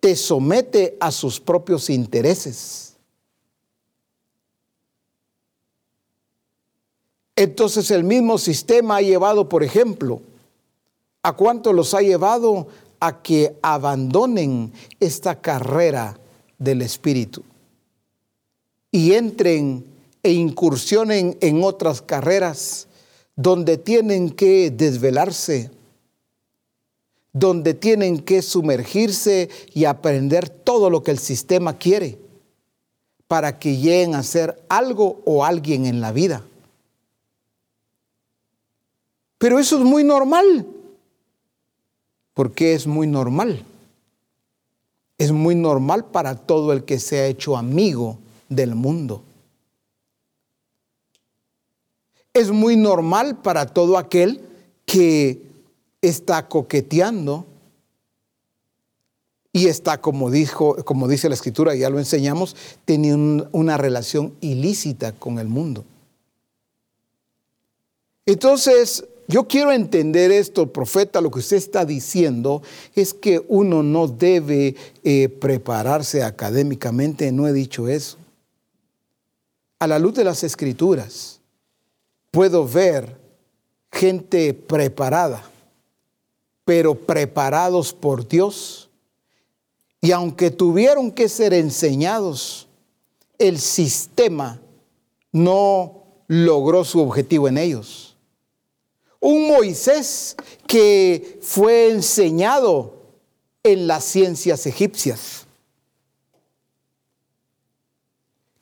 Te somete a sus propios intereses. Entonces el mismo sistema ha llevado, por ejemplo, ¿a cuánto los ha llevado a que abandonen esta carrera del Espíritu? Y entren e incursionen en otras carreras donde tienen que desvelarse, donde tienen que sumergirse y aprender todo lo que el sistema quiere para que lleguen a ser algo o alguien en la vida. Pero eso es muy normal. ¿Por qué es muy normal? Es muy normal para todo el que se ha hecho amigo del mundo. Es muy normal para todo aquel que está coqueteando y está, como, dijo, como dice la escritura, ya lo enseñamos, teniendo una relación ilícita con el mundo. Entonces, yo quiero entender esto, profeta, lo que usted está diciendo es que uno no debe eh, prepararse académicamente, no he dicho eso. A la luz de las escrituras, puedo ver gente preparada, pero preparados por Dios. Y aunque tuvieron que ser enseñados, el sistema no logró su objetivo en ellos. Un Moisés que fue enseñado en las ciencias egipcias,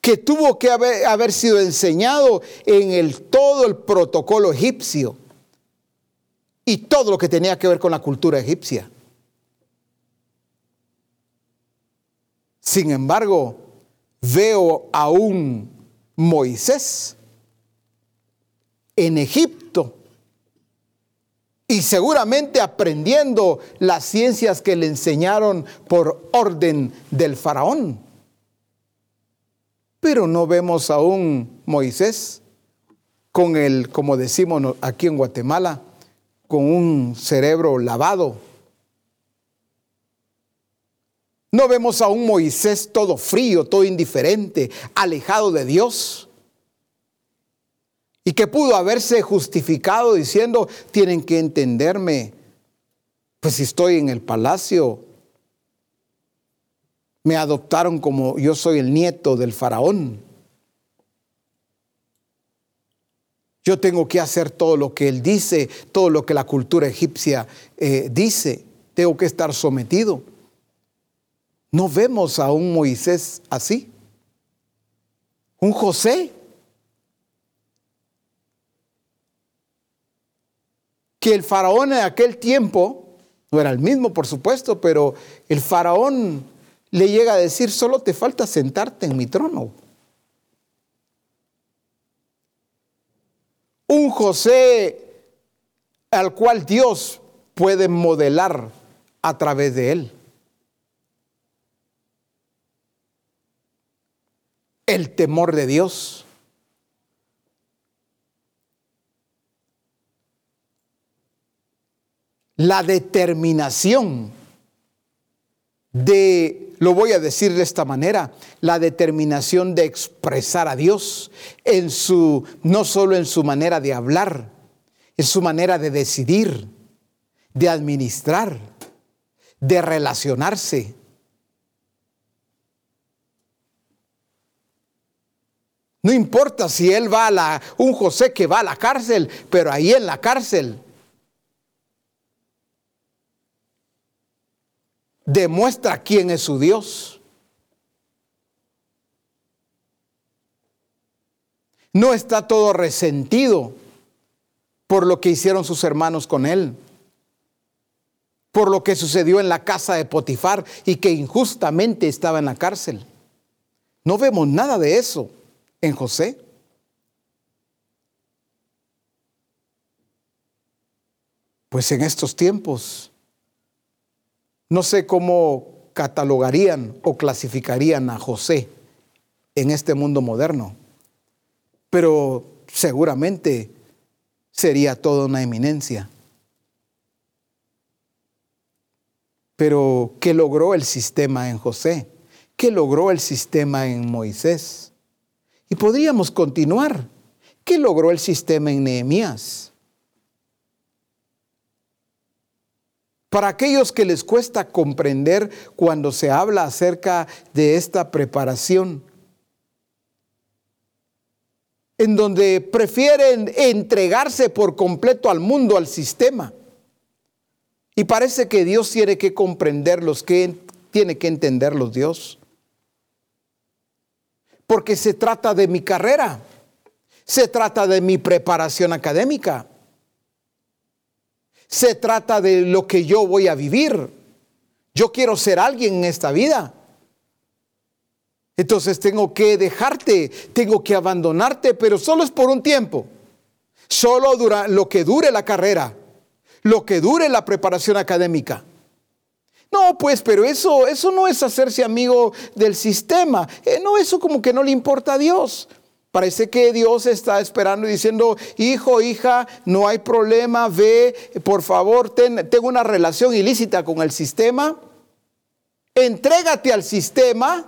que tuvo que haber, sido enseñado en todo el protocolo egipcio y todo lo que tenía que ver con la cultura egipcia. Sin embargo, veo a un Moisés en Egipto y seguramente aprendiendo las ciencias que le enseñaron por orden del faraón. Pero no vemos a un Moisés con el, como decimos aquí en Guatemala, con un cerebro lavado. No vemos a un Moisés todo frío, todo indiferente, alejado de Dios. Y que pudo haberse justificado diciendo, tienen que entenderme, pues si estoy en el palacio, me adoptaron como yo soy el nieto del faraón. Yo tengo que hacer todo lo que él dice, todo lo que la cultura egipcia eh, dice. Tengo que estar sometido. No vemos a un Moisés así. Un José. Que el faraón en aquel tiempo, no era el mismo por supuesto, pero el faraón le llega a decir, solo te falta sentarte en mi trono. un José al cual Dios puede modelar a través de él. El temor de Dios. La determinación de, lo voy a decir de esta manera, la determinación de expresar a Dios en su, no solo en su manera de hablar, en su manera de decidir, de administrar, de relacionarse. No importa si él va a la, un José que va a la cárcel, pero ahí en la cárcel demuestra quién es su Dios. No está todo resentido por lo que hicieron sus hermanos con él, por lo que sucedió en la casa de Potifar y que injustamente estaba en la cárcel. No vemos nada de eso en José. Pues en estos tiempos no sé cómo catalogarían o clasificarían a José en este mundo moderno, pero seguramente sería toda una eminencia. Pero, ¿qué logró el sistema en José? ¿Qué logró el sistema en Moisés? Y podríamos continuar. ¿Qué logró el sistema en Nehemías? Para aquellos que les cuesta comprender cuando se habla acerca de esta preparación, en donde prefieren entregarse por completo al mundo, al sistema, Y parece que Dios tiene que comprenderlos, que tiene que entenderlos Dios. Porque se trata de mi carrera, se trata de mi preparación académica, se trata de lo que yo voy a vivir. Yo quiero ser alguien en esta vida. Entonces tengo que dejarte, tengo que abandonarte, pero solo es por un tiempo. Solo dura lo que dure la carrera, lo que dure la preparación académica. No, pues, pero eso, eso no es hacerse amigo del sistema. Eh, no, eso como que no le importa a Dios. Parece que Dios está esperando y diciendo, hijo, hija, no hay problema, ve, por favor, ten, tengo una relación ilícita con el sistema. Entrégate al sistema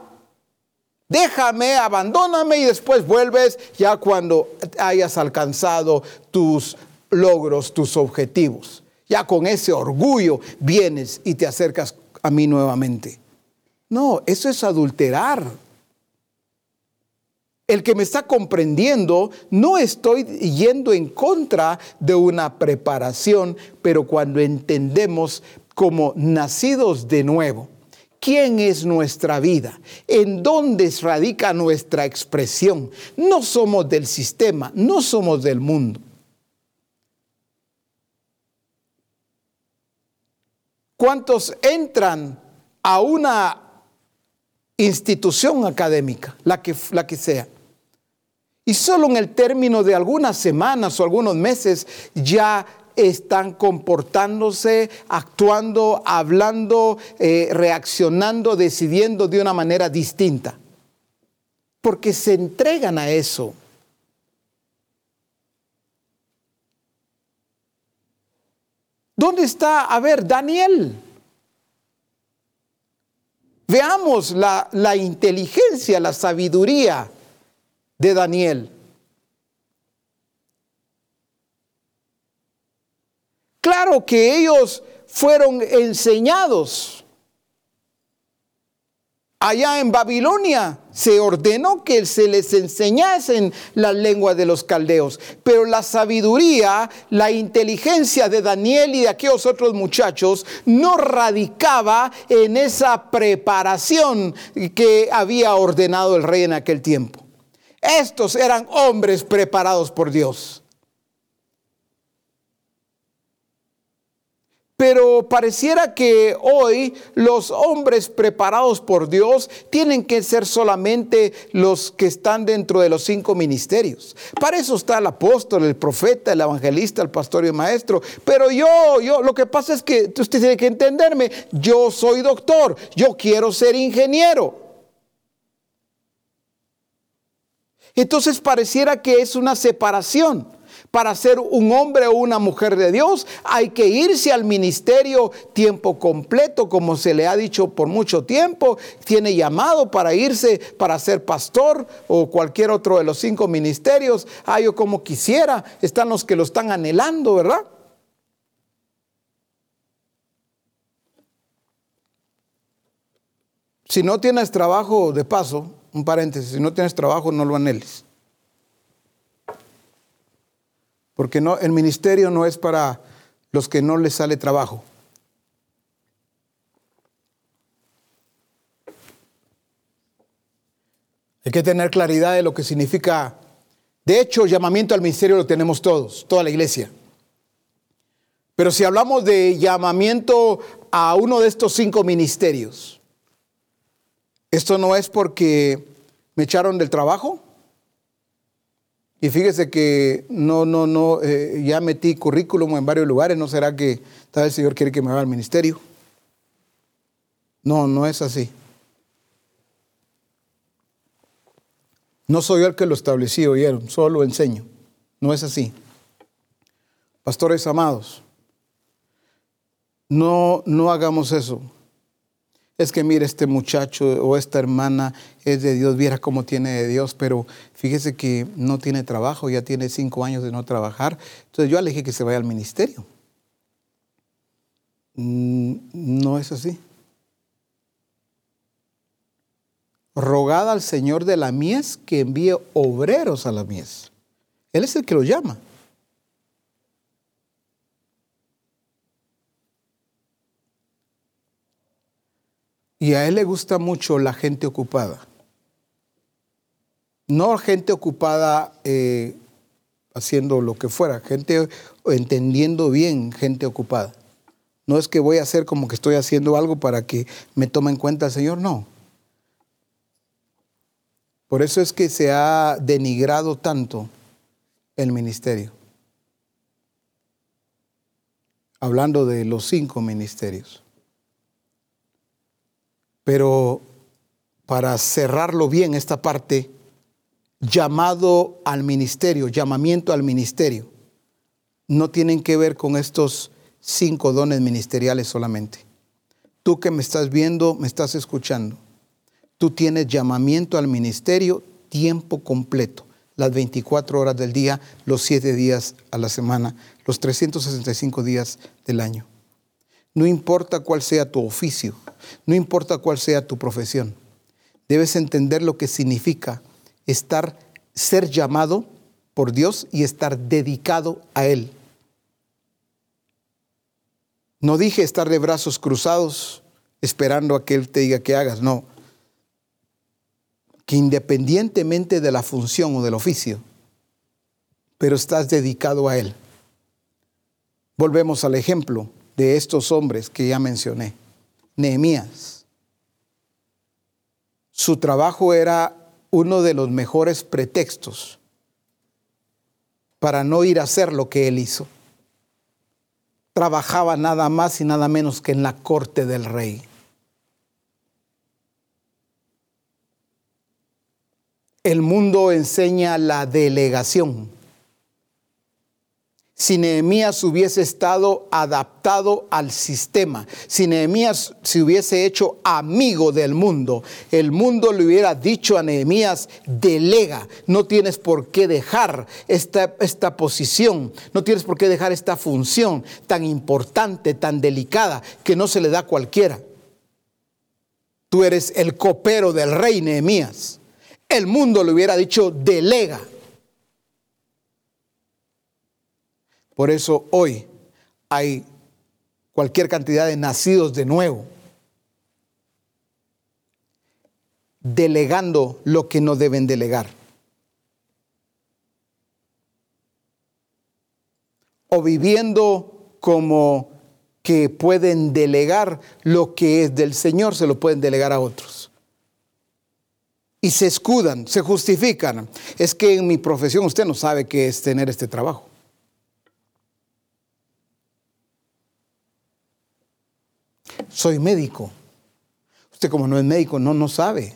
Déjame, abandóname y después vuelves ya cuando hayas alcanzado tus logros, tus objetivos. Ya con ese orgullo vienes y te acercas a mí nuevamente. No, eso es adulterar. El que me está comprendiendo, no estoy yendo en contra de una preparación, pero cuando entendemos como nacidos de nuevo, ¿Quién es nuestra vida? ¿En dónde radica nuestra expresión? No somos del sistema, no somos del mundo. ¿Cuántos entran a una institución académica, la que, la que sea? Y solo en el término de algunas semanas o algunos meses ya están comportándose, actuando, hablando, eh, reaccionando, decidiendo de una manera distinta. Porque se entregan a eso. ¿Dónde está, a ver, Daniel? Veamos la, la inteligencia, la sabiduría de Daniel. Claro que ellos fueron enseñados. Allá en Babilonia se ordenó que se les enseñasen la lengua de los caldeos, pero la sabiduría, la inteligencia de Daniel y de aquellos otros muchachos no radicaba en esa preparación que había ordenado el rey en aquel tiempo. Estos eran hombres preparados por Dios. Pero pareciera que hoy los hombres preparados por Dios tienen que ser solamente los que están dentro de los cinco ministerios. Para eso está el apóstol, el profeta, el evangelista, el pastor y el maestro. Pero yo, yo, lo que pasa es que usted tiene que entenderme. Yo soy doctor, yo quiero ser ingeniero. Entonces pareciera que es una separación para ser un hombre o una mujer de Dios, hay que irse al ministerio tiempo completo, como se le ha dicho por mucho tiempo. Tiene llamado para irse para ser pastor o cualquier otro de los cinco ministerios. Ah, yo como quisiera, están los que lo están anhelando, ¿verdad? Si no tienes trabajo, de paso, un paréntesis, si no tienes trabajo, no lo anheles. Porque no, el ministerio no es para los que no les sale trabajo. Hay que tener claridad de lo que significa. De hecho, llamamiento al ministerio lo tenemos todos, toda la iglesia. Pero si hablamos de llamamiento a uno de estos cinco ministerios, esto no es porque me echaron del trabajo, y fíjese que no, no, no, eh, ya metí currículum en varios lugares, ¿no será que tal vez el Señor quiere que me vaya al ministerio? No, no es así. No soy yo el que lo establecí, oyeron, solo enseño. No es así. Pastores amados, no, no hagamos eso es que mire, este muchacho o esta hermana es de Dios, viera cómo tiene de Dios, pero fíjese que no tiene trabajo, ya tiene cinco años de no trabajar. Entonces yo le que se vaya al ministerio. Mm, no es así. Rogada al Señor de la mies que envíe obreros a la mies. Él es el que lo llama. Y a él le gusta mucho la gente ocupada. No gente ocupada eh, haciendo lo que fuera, gente entendiendo bien, gente ocupada. No es que voy a hacer como que estoy haciendo algo para que me tome en cuenta el Señor, no. Por eso es que se ha denigrado tanto el ministerio. Hablando de los cinco ministerios. Pero para cerrarlo bien esta parte, llamado al ministerio, llamamiento al ministerio, no tienen que ver con estos cinco dones ministeriales solamente. Tú que me estás viendo, me estás escuchando, tú tienes llamamiento al ministerio tiempo completo, las 24 horas del día, los 7 días a la semana, los 365 días del año. No importa cuál sea tu oficio, no importa cuál sea tu profesión, debes entender lo que significa estar, ser llamado por Dios y estar dedicado a Él. No dije estar de brazos cruzados esperando a que Él te diga que hagas, no. Que independientemente de la función o del oficio, pero estás dedicado a Él. Volvemos al ejemplo de estos hombres que ya mencioné. Nehemías. Su trabajo era uno de los mejores pretextos para no ir a hacer lo que él hizo. Trabajaba nada más y nada menos que en la corte del rey. El mundo enseña la delegación si Nehemías hubiese estado adaptado al sistema, si Nehemías se hubiese hecho amigo del mundo, el mundo le hubiera dicho a Nehemías, delega, no tienes por qué dejar esta, esta posición, no tienes por qué dejar esta función tan importante, tan delicada, que no se le da a cualquiera. Tú eres el copero del rey Nehemías. El mundo le hubiera dicho, delega. Por eso hoy hay cualquier cantidad de nacidos de nuevo, delegando lo que no deben delegar. O viviendo como que pueden delegar lo que es del Señor, se lo pueden delegar a otros. Y se escudan, se justifican. Es que en mi profesión usted no sabe qué es tener este trabajo. Soy médico. Usted como no es médico, no, no sabe.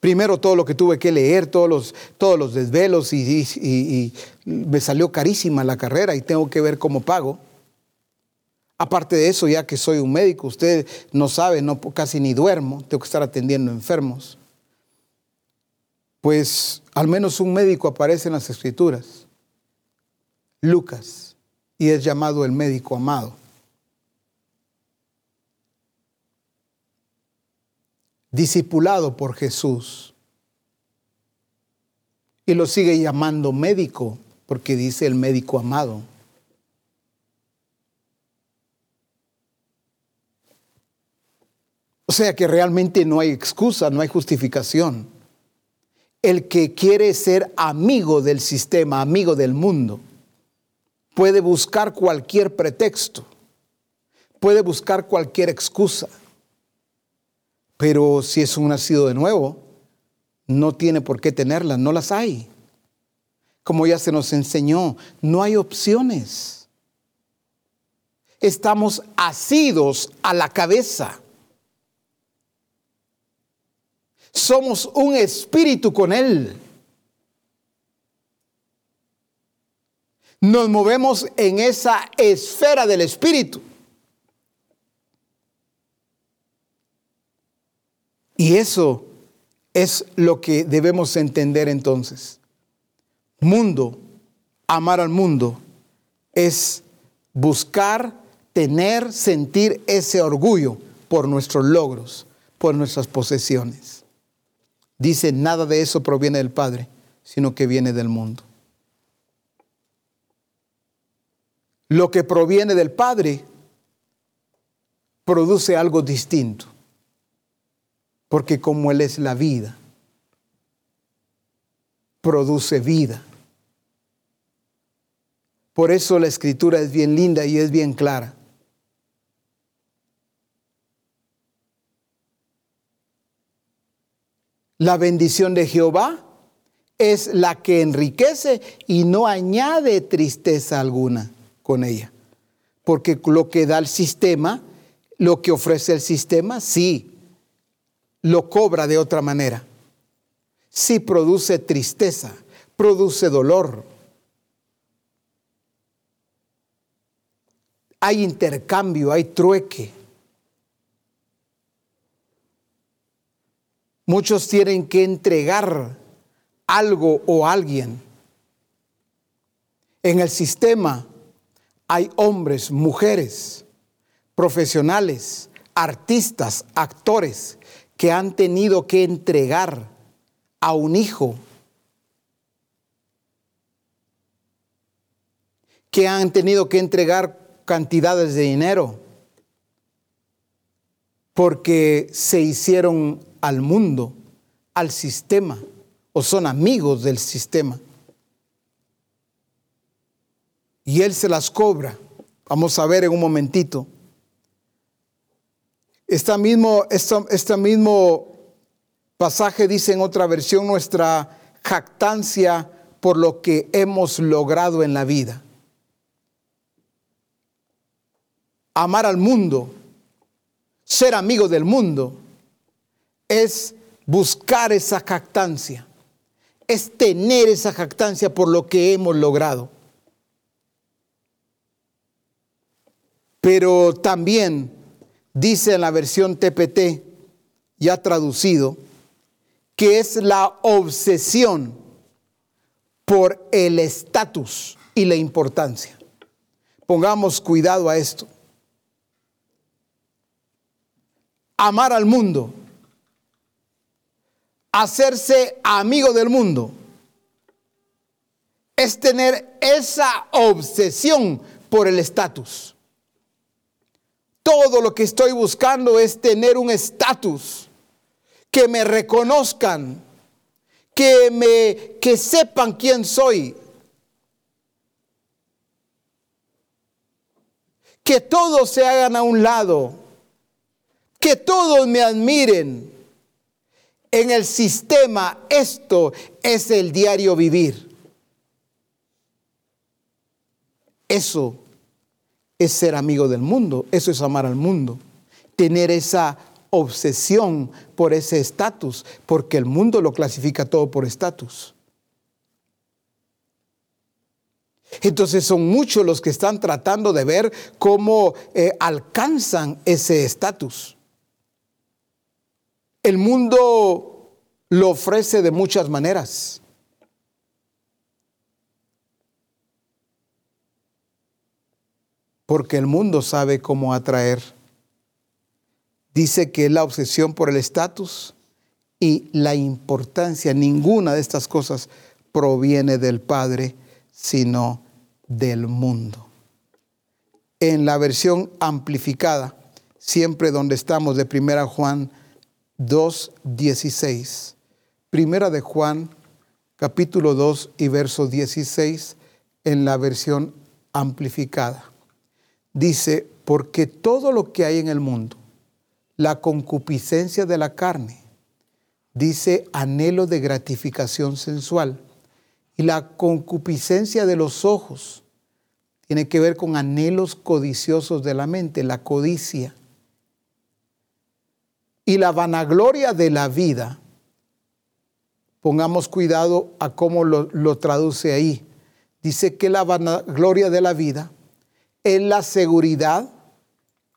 Primero todo lo que tuve que leer, todos los, todos los desvelos y, me salió carísima la carrera y tengo que ver cómo pago. Aparte de eso, ya que soy un médico, usted no sabe, no, casi ni duermo, tengo que estar atendiendo enfermos. Pues al menos un médico aparece en las escrituras. Lucas y es llamado el médico amado. Discipulado por Jesús. Y lo sigue llamando médico porque dice el médico amado. O sea que realmente no hay excusa, no hay justificación. El que quiere ser amigo del sistema, amigo del mundo, puede buscar cualquier pretexto, puede buscar cualquier excusa, pero si es un nacido de nuevo, no tiene por qué tenerlas, no las hay. Como ya se nos enseñó, no hay opciones. Estamos asidos a la cabeza. Somos un espíritu con Él. Nos movemos en esa esfera del Espíritu. Y eso es lo que debemos entender entonces. Mundo, amar al mundo, es buscar, tener, sentir ese orgullo por nuestros logros, por nuestras posesiones. Dice, nada de eso proviene del Padre, sino que viene del mundo. Lo que proviene del Padre produce algo distinto. Porque como Él es la vida, produce vida. Por eso la escritura es bien linda y es bien clara. La bendición de Jehová es la que enriquece y no añade tristeza alguna con ella. Porque lo que da el sistema, lo que ofrece el sistema, sí, lo cobra de otra manera. Sí produce tristeza, produce dolor. Hay intercambio, hay trueque. Muchos tienen que entregar algo o alguien. En el sistema hay hombres, mujeres, profesionales, artistas, actores que han tenido que entregar a un hijo, que han tenido que entregar cantidades de dinero porque se hicieron al mundo, al sistema o son amigos del sistema. Y Él se las cobra. Vamos a ver en un momentito. Este mismo, este mismo pasaje dice en otra versión nuestra jactancia por lo que hemos logrado en la vida. Amar al mundo, ser amigo del mundo, es buscar esa jactancia es tener esa jactancia por lo que hemos logrado. Pero también dice en la versión TPT, ya traducido, que es la obsesión por el estatus y la importancia. Pongamos cuidado a esto. Amar al mundo hacerse amigo del mundo es tener esa obsesión por el estatus. Todo lo que estoy buscando es tener un estatus, que me reconozcan, que me que sepan quién soy. Que todos se hagan a un lado, que todos me admiren en el sistema esto es el diario vivir. Eso es ser amigo del mundo, eso es amar al mundo, tener esa obsesión por ese estatus, porque el mundo lo clasifica todo por estatus. Entonces son muchos los que están tratando de ver cómo eh, alcanzan ese estatus. El mundo lo ofrece de muchas maneras. Porque el mundo sabe cómo atraer. Dice que la obsesión por el estatus y la importancia, ninguna de estas cosas proviene del Padre, sino del mundo. En la versión amplificada, siempre donde estamos de Primera Juan 2.16. Primera de Juan, capítulo 2 y verso 16 en la versión amplificada. Dice, porque todo lo que hay en el mundo, la concupiscencia de la carne, dice anhelo de gratificación sensual, y la concupiscencia de los ojos, tiene que ver con anhelos codiciosos de la mente, la codicia y la vanagloria de la vida, pongamos cuidado a cómo lo, traduce ahí. Dice que la vanagloria de la vida es la seguridad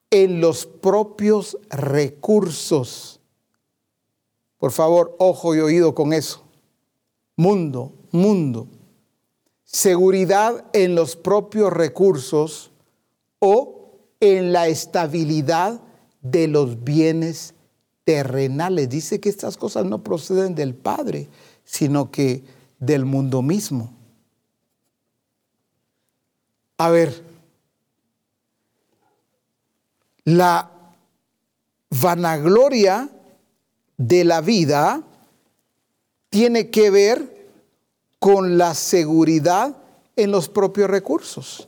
en los propios recursos. Por favor, ojo y oído con eso. Mundo, mundo. Seguridad en los propios recursos o en la estabilidad de los bienes terrenales. Dice que estas cosas no proceden del Padre, sino que del mundo mismo. A ver, la vanagloria de la vida tiene que ver con la seguridad en los propios recursos.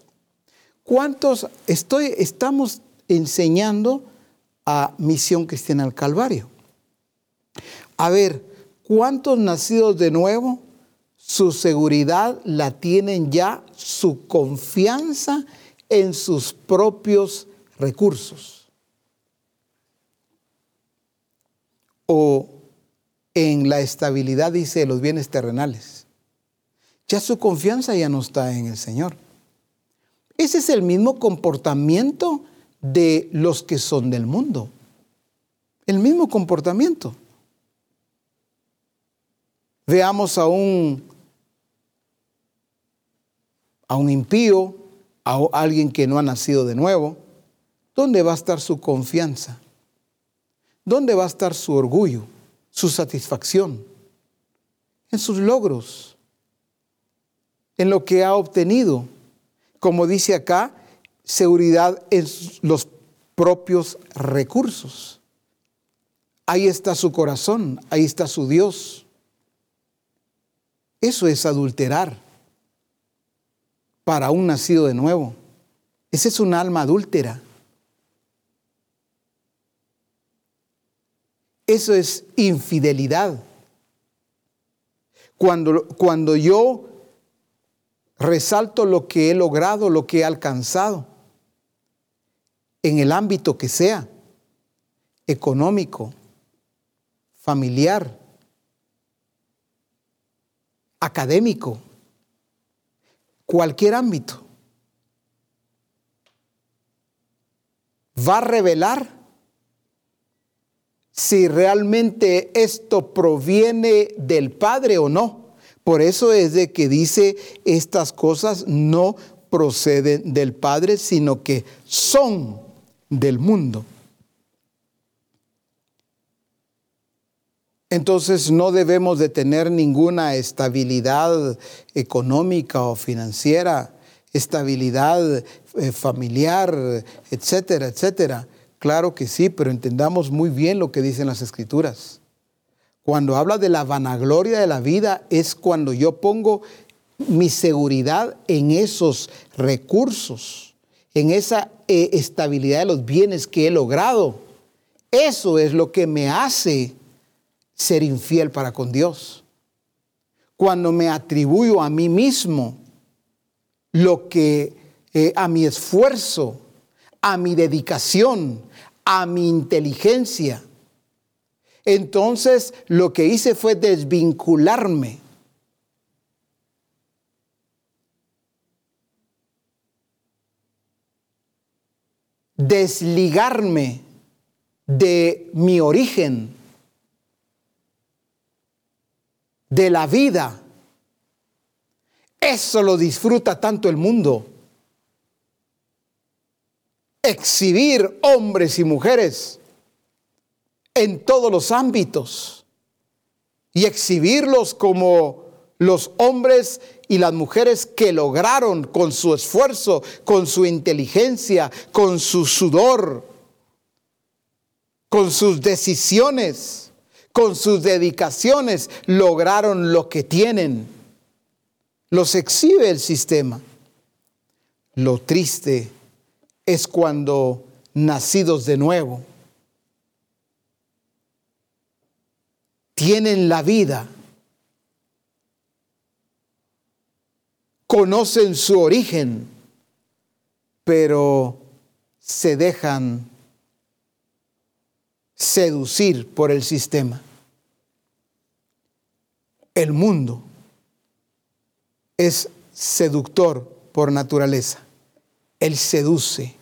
¿Cuántos estoy, estamos enseñando a Misión Cristiana al Calvario? A ver, ¿cuántos nacidos de nuevo su seguridad la tienen ya, su confianza en sus propios recursos? O en la estabilidad, dice, de los bienes terrenales. Ya su confianza ya no está en el Señor. Ese es el mismo comportamiento de los que son del mundo. El mismo comportamiento. Veamos a un, a un impío, a alguien que no ha nacido de nuevo. ¿Dónde va a estar su confianza? ¿Dónde va a estar su orgullo, su satisfacción? En sus logros, en lo que ha obtenido como dice acá, seguridad en los propios recursos. Ahí está su corazón, ahí está su Dios. Eso es adulterar para un nacido de nuevo. Esa es un alma adúltera. Eso es infidelidad. Cuando, cuando yo resalto lo que he logrado, lo que he alcanzado, en el ámbito que sea, económico, familiar, académico, cualquier ámbito. Va a revelar si realmente esto proviene del Padre o no. Por eso es de que dice, estas cosas no proceden del Padre, sino que son del mundo. Entonces no debemos de tener ninguna estabilidad económica o financiera, estabilidad eh, familiar, etcétera, etcétera. Claro que sí, pero entendamos muy bien lo que dicen las escrituras. Cuando habla de la vanagloria de la vida es cuando yo pongo mi seguridad en esos recursos, en esa eh, estabilidad de los bienes que he logrado. Eso es lo que me hace ser infiel para con Dios. Cuando me atribuyo a mí mismo lo que eh, a mi esfuerzo, a mi dedicación, a mi inteligencia, entonces lo que hice fue desvincularme. Desligarme de mi origen, de la vida. Eso lo disfruta tanto el mundo. Exhibir hombres y mujeres en todos los ámbitos y exhibirlos como los hombres y las mujeres que lograron con su esfuerzo, con su inteligencia, con su sudor, con sus decisiones, con sus dedicaciones, lograron lo que tienen. Los exhibe el sistema. Lo triste es cuando nacidos de nuevo, tienen la vida, conocen su origen, pero se dejan seducir por el sistema. El mundo es seductor por naturaleza. Él seduce.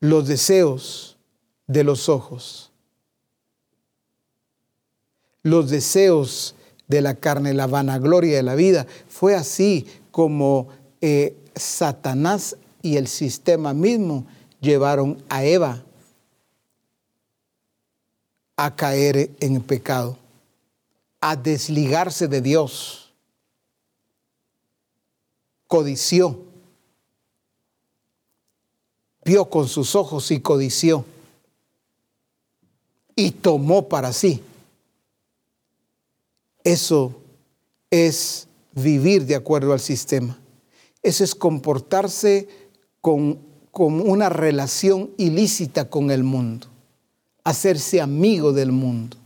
Los deseos de los ojos. Los deseos de la carne, la vanagloria de la vida. Fue así como eh, Satanás y el sistema mismo llevaron a Eva a caer en el pecado, a desligarse de Dios. Codició. Vio con sus ojos y codició y tomó para sí. Eso es vivir de acuerdo al sistema. Eso es comportarse con, con, una relación ilícita con el mundo, hacerse amigo del mundo.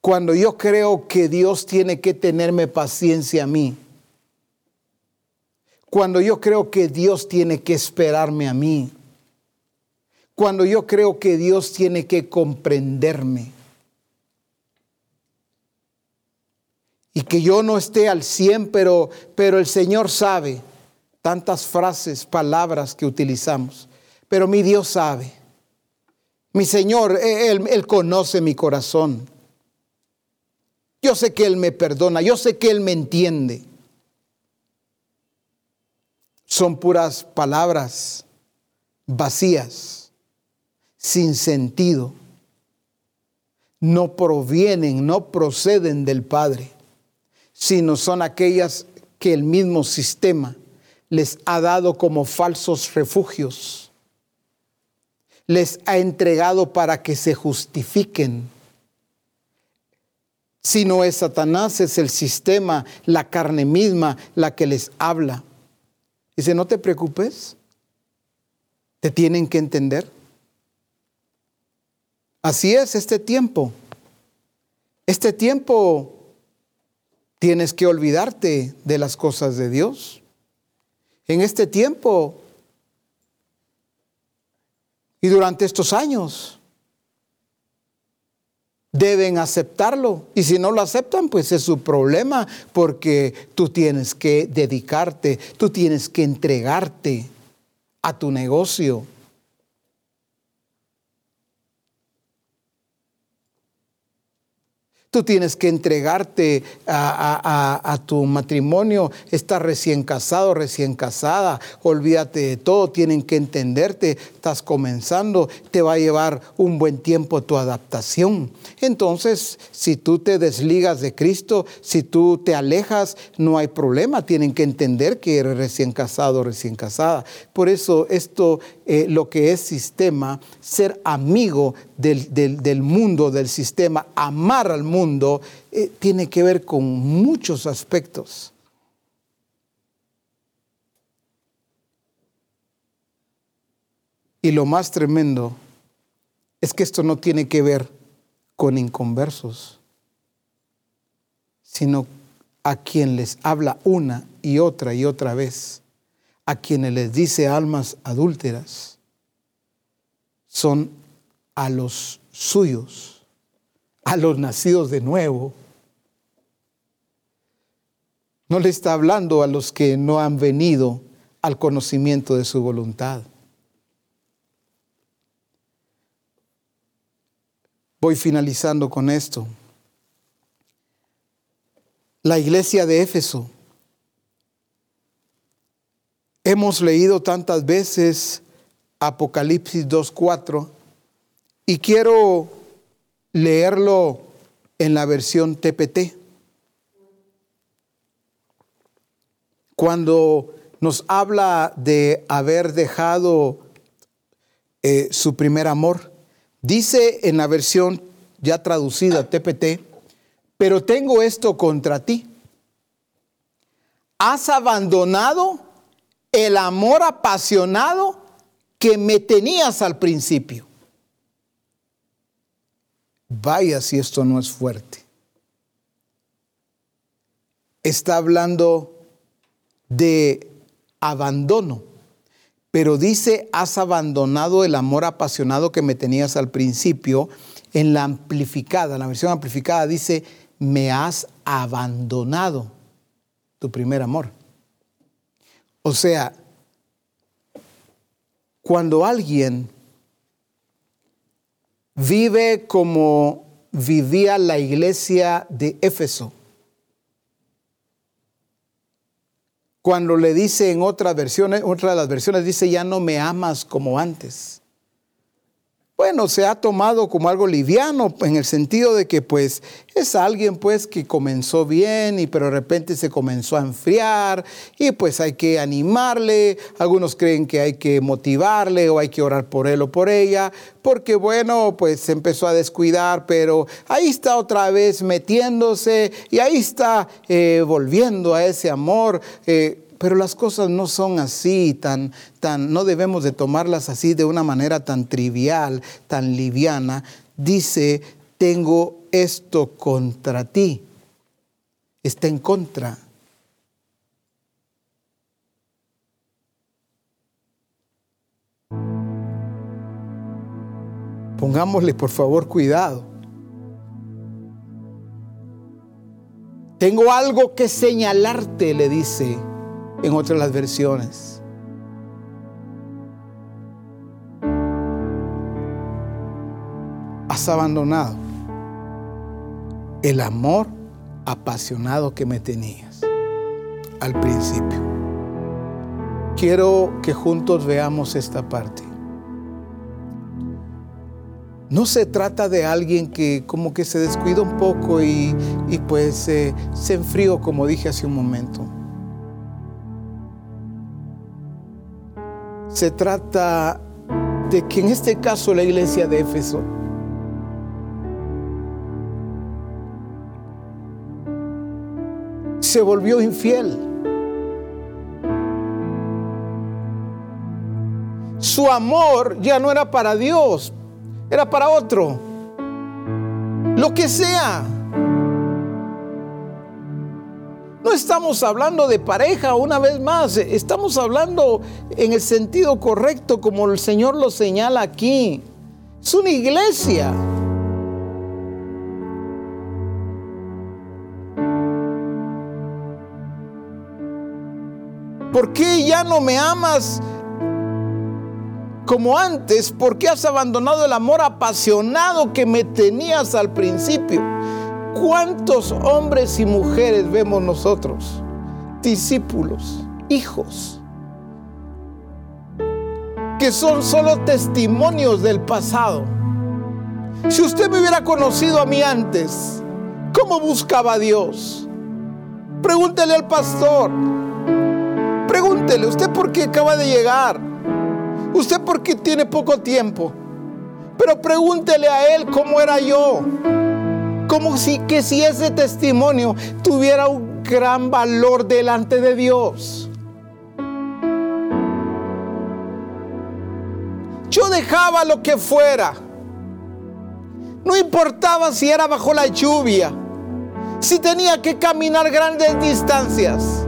Cuando yo creo que Dios tiene que tenerme paciencia a mí, cuando yo creo que Dios tiene que esperarme a mí. Cuando yo creo que Dios tiene que comprenderme. Y que yo no esté al 100, pero, pero el Señor sabe tantas frases, palabras que utilizamos. Pero mi Dios sabe. Mi Señor, Él, Él conoce mi corazón. Yo sé que Él me perdona, yo sé que Él me entiende son puras palabras vacías, sin sentido. No provienen, no proceden del Padre, sino son aquellas que el mismo sistema les ha dado como falsos refugios. Les ha entregado para que se justifiquen. Si no es Satanás, es el sistema, la carne misma la que les habla. Dice, no te preocupes, te tienen que entender. Así es este tiempo. Este tiempo tienes que olvidarte de las cosas de Dios. En este tiempo y durante estos años deben aceptarlo. Y si no lo aceptan, pues es su problema, porque tú tienes que dedicarte, tú tienes que entregarte a tu negocio. Tú tienes que entregarte a, tu matrimonio, estás recién casado, recién casada, olvídate de todo, tienen que entenderte, estás comenzando, te va a llevar un buen tiempo tu adaptación. Entonces, si tú te desligas de Cristo, si tú te alejas, no hay problema, tienen que entender que eres recién casado, recién casada. Por eso esto, eh, lo que es sistema, ser amigo del, mundo, del sistema, amar al mundo, eh, tiene que ver con muchos aspectos. Y lo más tremendo es que esto no tiene que ver con inconversos, sino a quien les habla una y otra y otra vez, a quienes les dice almas adúlteras, son a los suyos, a los nacidos de nuevo. No le está hablando a los que no han venido al conocimiento de su voluntad. Voy finalizando con esto. La iglesia de Éfeso. Hemos leído tantas veces Apocalipsis 2.4 y quiero leerlo en la versión TPT. Cuando nos habla de haber dejado eh, su primer amor, dice en la versión ya traducida TPT, pero tengo esto contra ti. Has abandonado el amor apasionado que me tenías al principio. Vaya si esto no es fuerte. Está hablando de abandono, pero dice, has abandonado el amor apasionado que me tenías al principio. En la amplificada, en la versión amplificada dice, me has abandonado tu primer amor. O sea, cuando alguien vive como vivía la iglesia de Éfeso. Cuando le dice en otras versiones, otra de las versiones dice, ya no me amas como antes. Bueno, se ha tomado como algo liviano en el sentido de que pues es alguien pues que comenzó bien y pero de repente se comenzó a enfriar y pues hay que animarle, algunos creen que hay que motivarle o hay que orar por él o por ella, porque bueno, pues se empezó a descuidar, pero ahí está otra vez metiéndose y ahí está eh, volviendo a ese amor. Eh, pero las cosas no son así, tan, tan, no debemos de tomarlas así de una manera tan trivial, tan liviana. Dice, tengo esto contra ti. Está en contra. Pongámosle por favor cuidado. Tengo algo que señalarte, le dice en otras versiones. Has abandonado el amor apasionado que me tenías al principio. Quiero que juntos veamos esta parte. No se trata de alguien que como que se descuida un poco y, pues eh, se enfrió, como dije hace un momento. Se trata de que en este caso la iglesia de Éfeso se volvió infiel. Su amor ya no era para Dios, era para otro. Lo que sea. Estamos hablando de pareja una vez más, estamos hablando en el sentido correcto como el Señor lo señala aquí. Es una iglesia. ¿Por qué ya no me amas como antes? ¿Por qué has abandonado el amor apasionado que me tenías al principio? ¿Cuántos hombres y mujeres vemos nosotros? Discípulos, hijos, que son solo testimonios del pasado. Si usted me hubiera conocido a mí antes, ¿cómo buscaba a Dios? Pregúntele al pastor. Pregúntele, ¿usted por qué acaba de llegar? ¿Usted por qué tiene poco tiempo? Pero pregúntele a él cómo era yo como si que si ese testimonio tuviera un gran valor delante de Dios. Yo dejaba lo que fuera. No importaba si era bajo la lluvia, si tenía que caminar grandes distancias.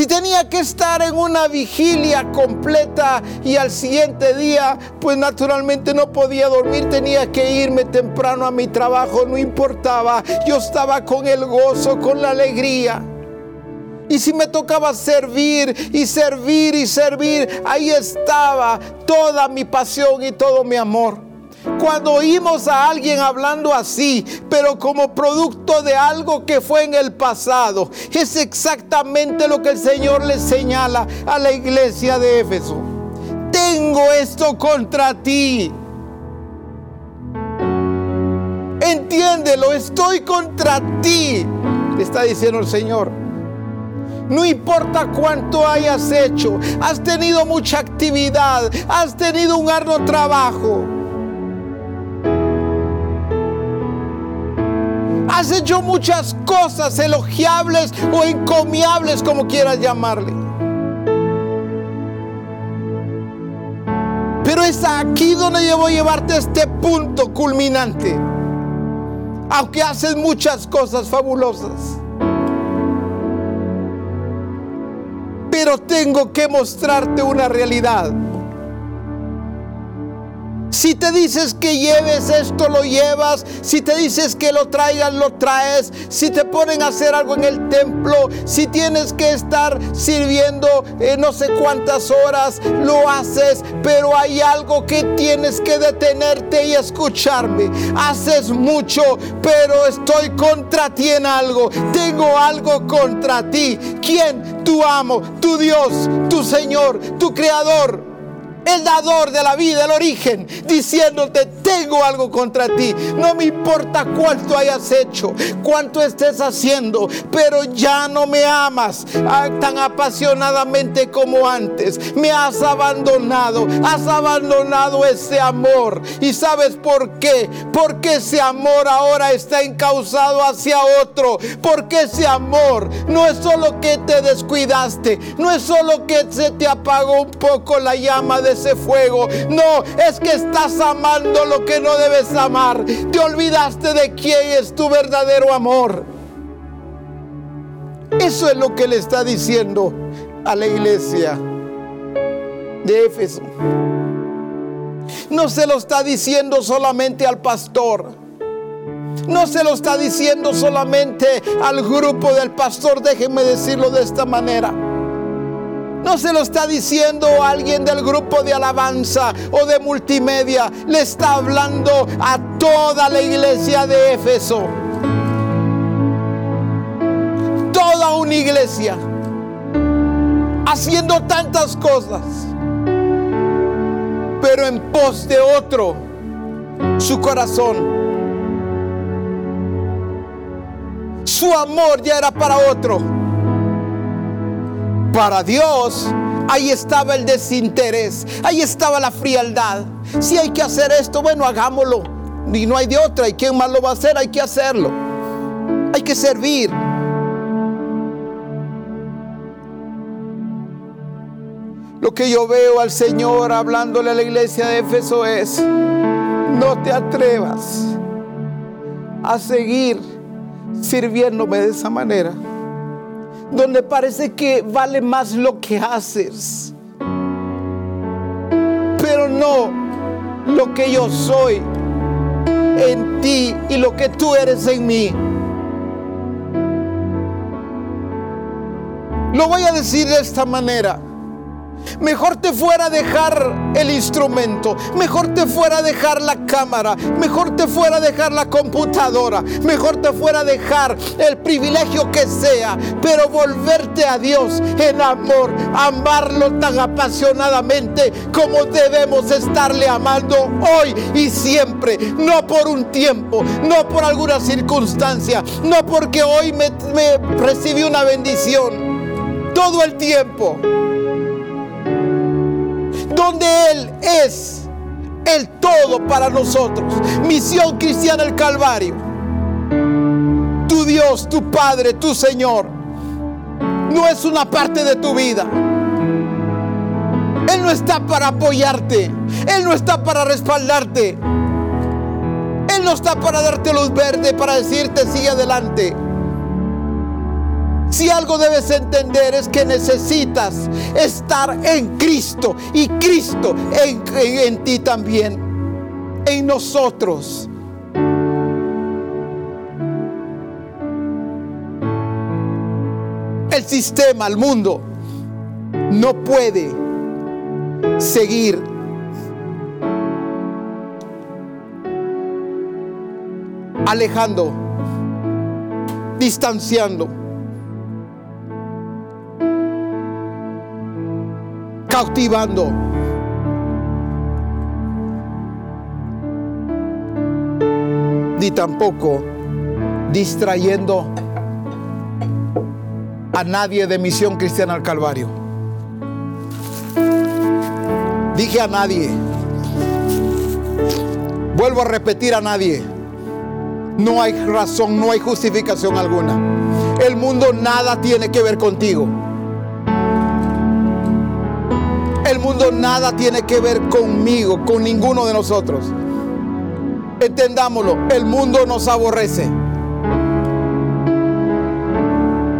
Si tenía que estar en una vigilia completa y al siguiente día, pues naturalmente no podía dormir, tenía que irme temprano a mi trabajo, no importaba, yo estaba con el gozo, con la alegría. Y si me tocaba servir y servir y servir, ahí estaba toda mi pasión y todo mi amor. Cuando oímos a alguien hablando así, pero como producto de algo que fue en el pasado, es exactamente lo que el Señor le señala a la iglesia de Éfeso. Tengo esto contra ti. Entiéndelo, estoy contra ti, está diciendo el Señor. No importa cuánto hayas hecho, has tenido mucha actividad, has tenido un arduo trabajo. Has hecho muchas cosas elogiables o encomiables, como quieras llamarle. Pero es aquí donde yo voy a llevarte a este punto culminante. Aunque haces muchas cosas fabulosas. Pero tengo que mostrarte una realidad. Si te dices que lleves esto, lo llevas. Si te dices que lo traigas, lo traes. Si te ponen a hacer algo en el templo, si tienes que estar sirviendo eh, no sé cuántas horas, lo haces. Pero hay algo que tienes que detenerte y escucharme. Haces mucho, pero estoy contra ti en algo. Tengo algo contra ti. ¿Quién? Tu amo, tu Dios, tu Señor, tu Creador el dador de la vida, el origen, diciéndote, tengo algo contra ti. No me importa cuánto hayas hecho, cuánto estés haciendo, pero ya no me amas ah, tan apasionadamente como antes. Me has abandonado, has abandonado ese amor. ¿Y sabes por qué? Porque ese amor ahora está encauzado hacia otro. Porque ese amor no es solo que te descuidaste, no es solo que se te apagó un poco la llama de ese fuego. No, es que estás amando lo que no debes amar. Te olvidaste de quién es tu verdadero amor. Eso es lo que le está diciendo a la iglesia de Éfeso. No se lo está diciendo solamente al pastor. No se lo está diciendo solamente al grupo del pastor. Déjenme decirlo de esta manera. No se lo está diciendo alguien del grupo de alabanza o de multimedia. Le está hablando a toda la iglesia de Éfeso. Toda una iglesia. Haciendo tantas cosas. Pero en pos de otro. Su corazón. Su amor ya era para otro para Dios, ahí estaba el desinterés, ahí estaba la frialdad. Si hay que hacer esto, bueno, hagámoslo. Y no hay de otra. ¿Y quién más lo va a hacer? Hay que hacerlo. Hay que servir. Lo que yo veo al Señor hablándole a la iglesia de Éfeso es, no te atrevas a seguir sirviéndome de esa manera donde parece que vale más lo que haces, pero no lo que yo soy en ti y lo que tú eres en mí. Lo voy a decir de esta manera. Mejor te fuera a dejar el instrumento, mejor te fuera a dejar la cámara, mejor te fuera a dejar la computadora, mejor te fuera a dejar el privilegio que sea, pero volverte a Dios en amor, amarlo tan apasionadamente como debemos estarle amando hoy y siempre, no por un tiempo, no por alguna circunstancia, no porque hoy me, me recibí una bendición, todo el tiempo donde Él es el todo para nosotros. Misión cristiana el Calvario. Tu Dios, tu Padre, tu Señor, no es una parte de tu vida. Él no está para apoyarte. Él no está para respaldarte. Él no está para darte luz verde, para decirte sigue adelante. Si algo debes entender es que necesitas estar en Cristo y Cristo en, ti también, en nosotros. El sistema, el mundo, no puede seguir alejando, distanciando cautivando. Ni tampoco distrayendo a nadie de Misión Cristiana al Calvario. Dije a nadie. Vuelvo a repetir a nadie. No hay razón, no hay justificación alguna. El mundo nada tiene que ver contigo. Mundo nada tiene que ver conmigo, con ninguno de nosotros. Entendámoslo, el mundo nos aborrece.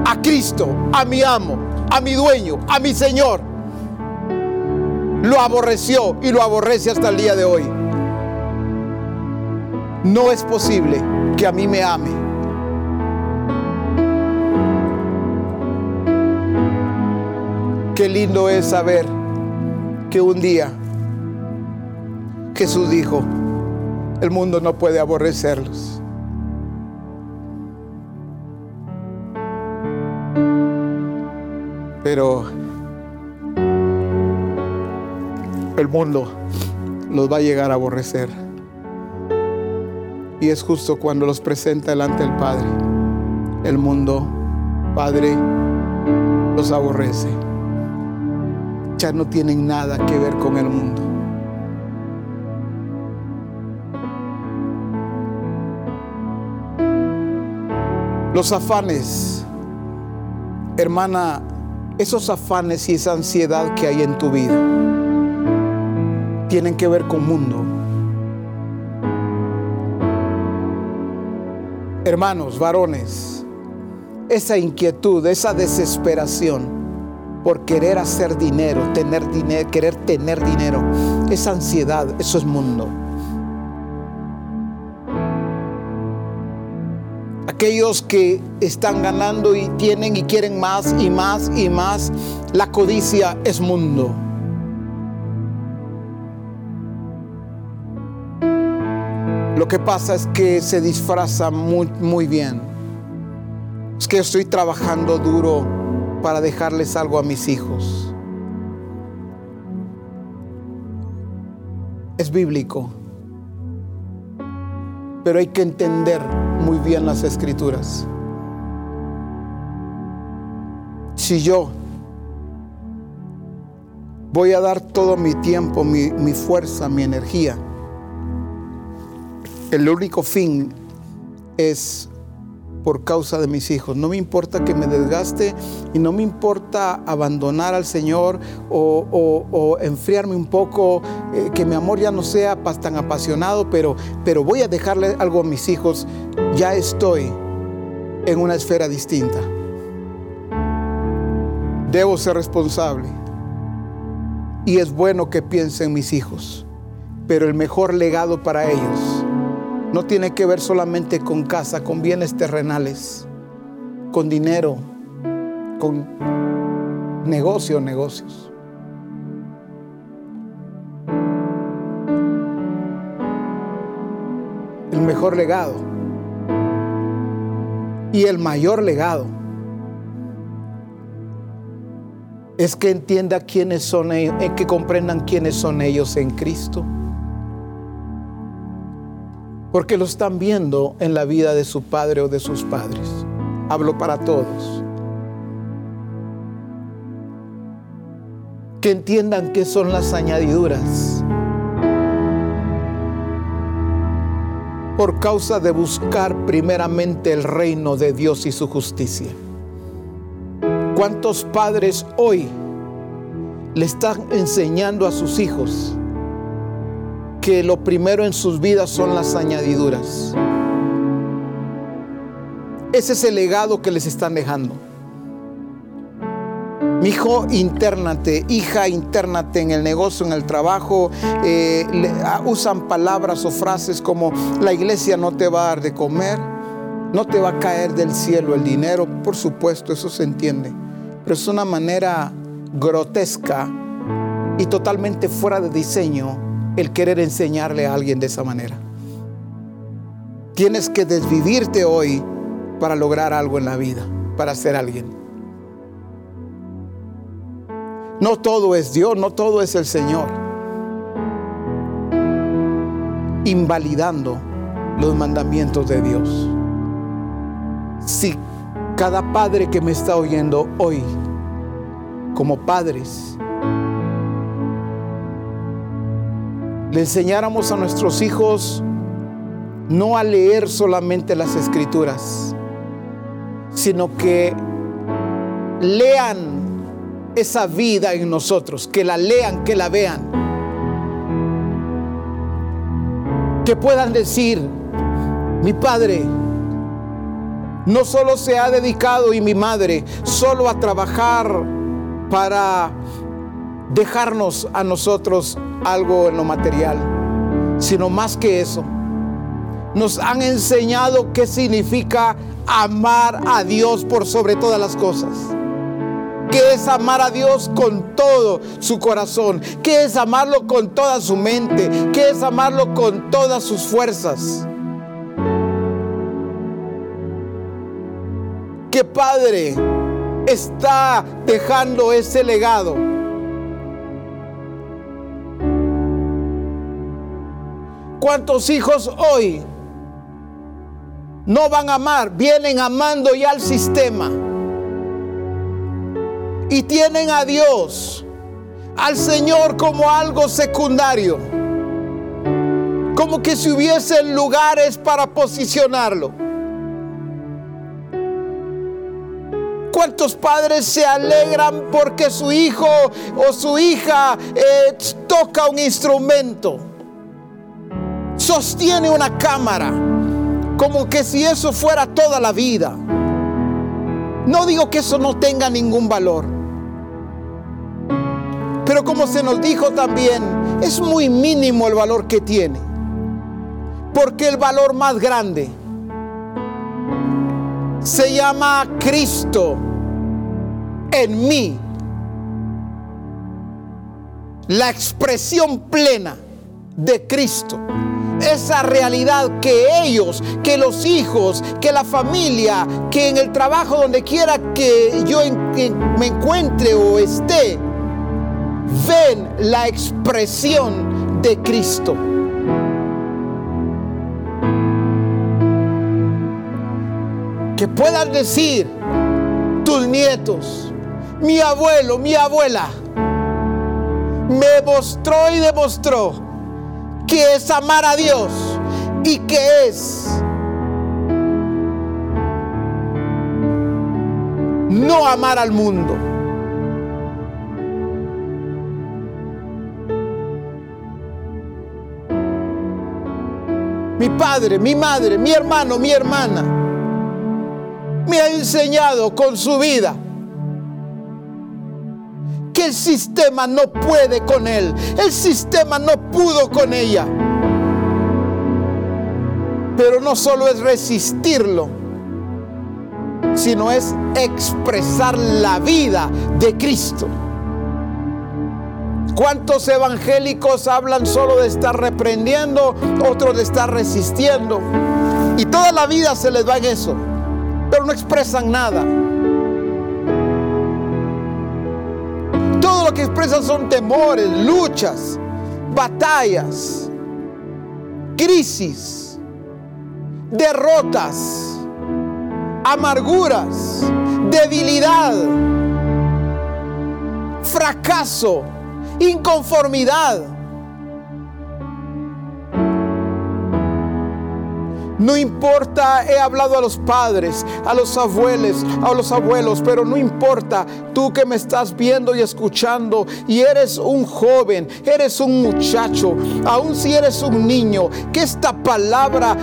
A Cristo, a mi amo, a mi dueño, a mi Señor. Lo aborreció y lo aborrece hasta el día de hoy. no es posible que a mí me ame. Qué lindo es saber que un día Jesús dijo, el mundo no puede aborrecerlos. Pero el mundo los va a llegar a aborrecer. Y es justo cuando los presenta delante del Padre. El mundo, Padre, los aborrece. No tienen nada que ver con el mundo. Los afanes, hermana, esos afanes y esa ansiedad que hay en tu vida tienen que ver con mundo. Hermanos, varones, esa inquietud, esa desesperación por querer hacer dinero, tener dinero, querer tener dinero, esa ansiedad, eso es mundo. aquellos que están ganando y tienen y quieren más y más y más, la codicia es mundo. Lo que pasa es que se disfraza muy, muy bien. Es que estoy trabajando duro para dejarles algo a mis hijos. Es bíblico. Pero hay que entender muy bien las escrituras. Si yo voy a dar todo mi tiempo, mi, mi fuerza, mi energía, el único fin es por causa de mis hijos. No me importa que me desgaste y no me importa abandonar al Señor o, enfriarme un poco, eh, que mi amor ya no sea tan apasionado, pero, pero voy a dejarle algo a mis hijos. Ya estoy en una esfera distinta. Debo ser responsable. Y es bueno que piensen mis hijos, pero el mejor legado para ellos no tiene que ver solamente con casa, con bienes terrenales, con dinero, con negocio, negocios. El mejor legado y el mayor legado es que entienda quiénes son ellos, eh, que comprendan quiénes son ellos en Cristo porque lo están viendo en la vida de su padre o de sus padres. Hablo para todos. Que entiendan qué son las añadiduras. Por causa de buscar primeramente el reino de Dios y su justicia. ¿Cuántos padres hoy le están enseñando a sus hijos? Que lo primero en sus vidas son las añadiduras. Ese es el legado que les están dejando. Mi hijo, internate, hija, internate en el negocio, en el trabajo. Eh, ah, usan palabras o frases como la iglesia no te va a dar de comer, no te va a caer del cielo el dinero. Por supuesto, eso se entiende. Pero es una manera grotesca y totalmente fuera de diseño el querer enseñarle a alguien de esa manera. Tienes que desvivirte hoy para lograr algo en la vida, para ser alguien. No todo es Dios, no todo es el Señor. Invalidando los mandamientos de Dios. Si cada padre que me está oyendo hoy, como padres, le enseñáramos a nuestros hijos no a leer solamente las escrituras, sino que lean esa vida en nosotros, que la lean, que la vean. Que puedan decir, mi padre no solo se ha dedicado y mi madre solo a trabajar para dejarnos a nosotros algo en lo material, sino más que eso. nos han enseñado qué significa amar a Dios por sobre todas las cosas. ¿Qué es amar a Dios con todo su corazón? ¿Qué es amarlo con toda su mente? ¿Qué es amarlo con todas sus fuerzas? ¿Qué padre está dejando ese legado? ¿Cuántos hijos hoy no van a amar? Vienen amando ya al sistema y tienen a Dios, al Señor como algo secundario, como que si hubiesen lugares para posicionarlo. ¿Cuántos padres se alegran porque su hijo o su hija eh, toca un instrumento? Sostiene una cámara, como que si eso fuera toda la vida. No digo que eso no tenga ningún valor. Pero como se nos dijo también, es muy mínimo el valor que tiene. Porque el valor más grande se llama Cristo en mí. La expresión plena de Cristo. Esa realidad que ellos, que los hijos, que la familia, que en el trabajo donde quiera que yo me encuentre o esté, ven la expresión de Cristo. Que puedan decir tus nietos, mi abuelo, mi abuela, me mostró y demostró que es amar a Dios y que es no amar al mundo. mi padre, mi madre, mi hermano, mi hermana, me ha enseñado con su vida el sistema no puede con él, el sistema no pudo con ella. Pero no solo es resistirlo, sino es expresar la vida de Cristo. ¿Cuántos evangélicos hablan solo de estar reprendiendo, otros de estar resistiendo? Y toda la vida se les va en eso, pero no expresan nada. Expresan son temores, luchas, batallas, crisis, derrotas, amarguras, debilidad, fracaso inconformidad. No importa, he hablado a los padres, a los abuelos, a los abuelos, pero no importa. Tú que me estás viendo y escuchando y eres un joven, eres un muchacho, aun si eres un niño, que esta palabra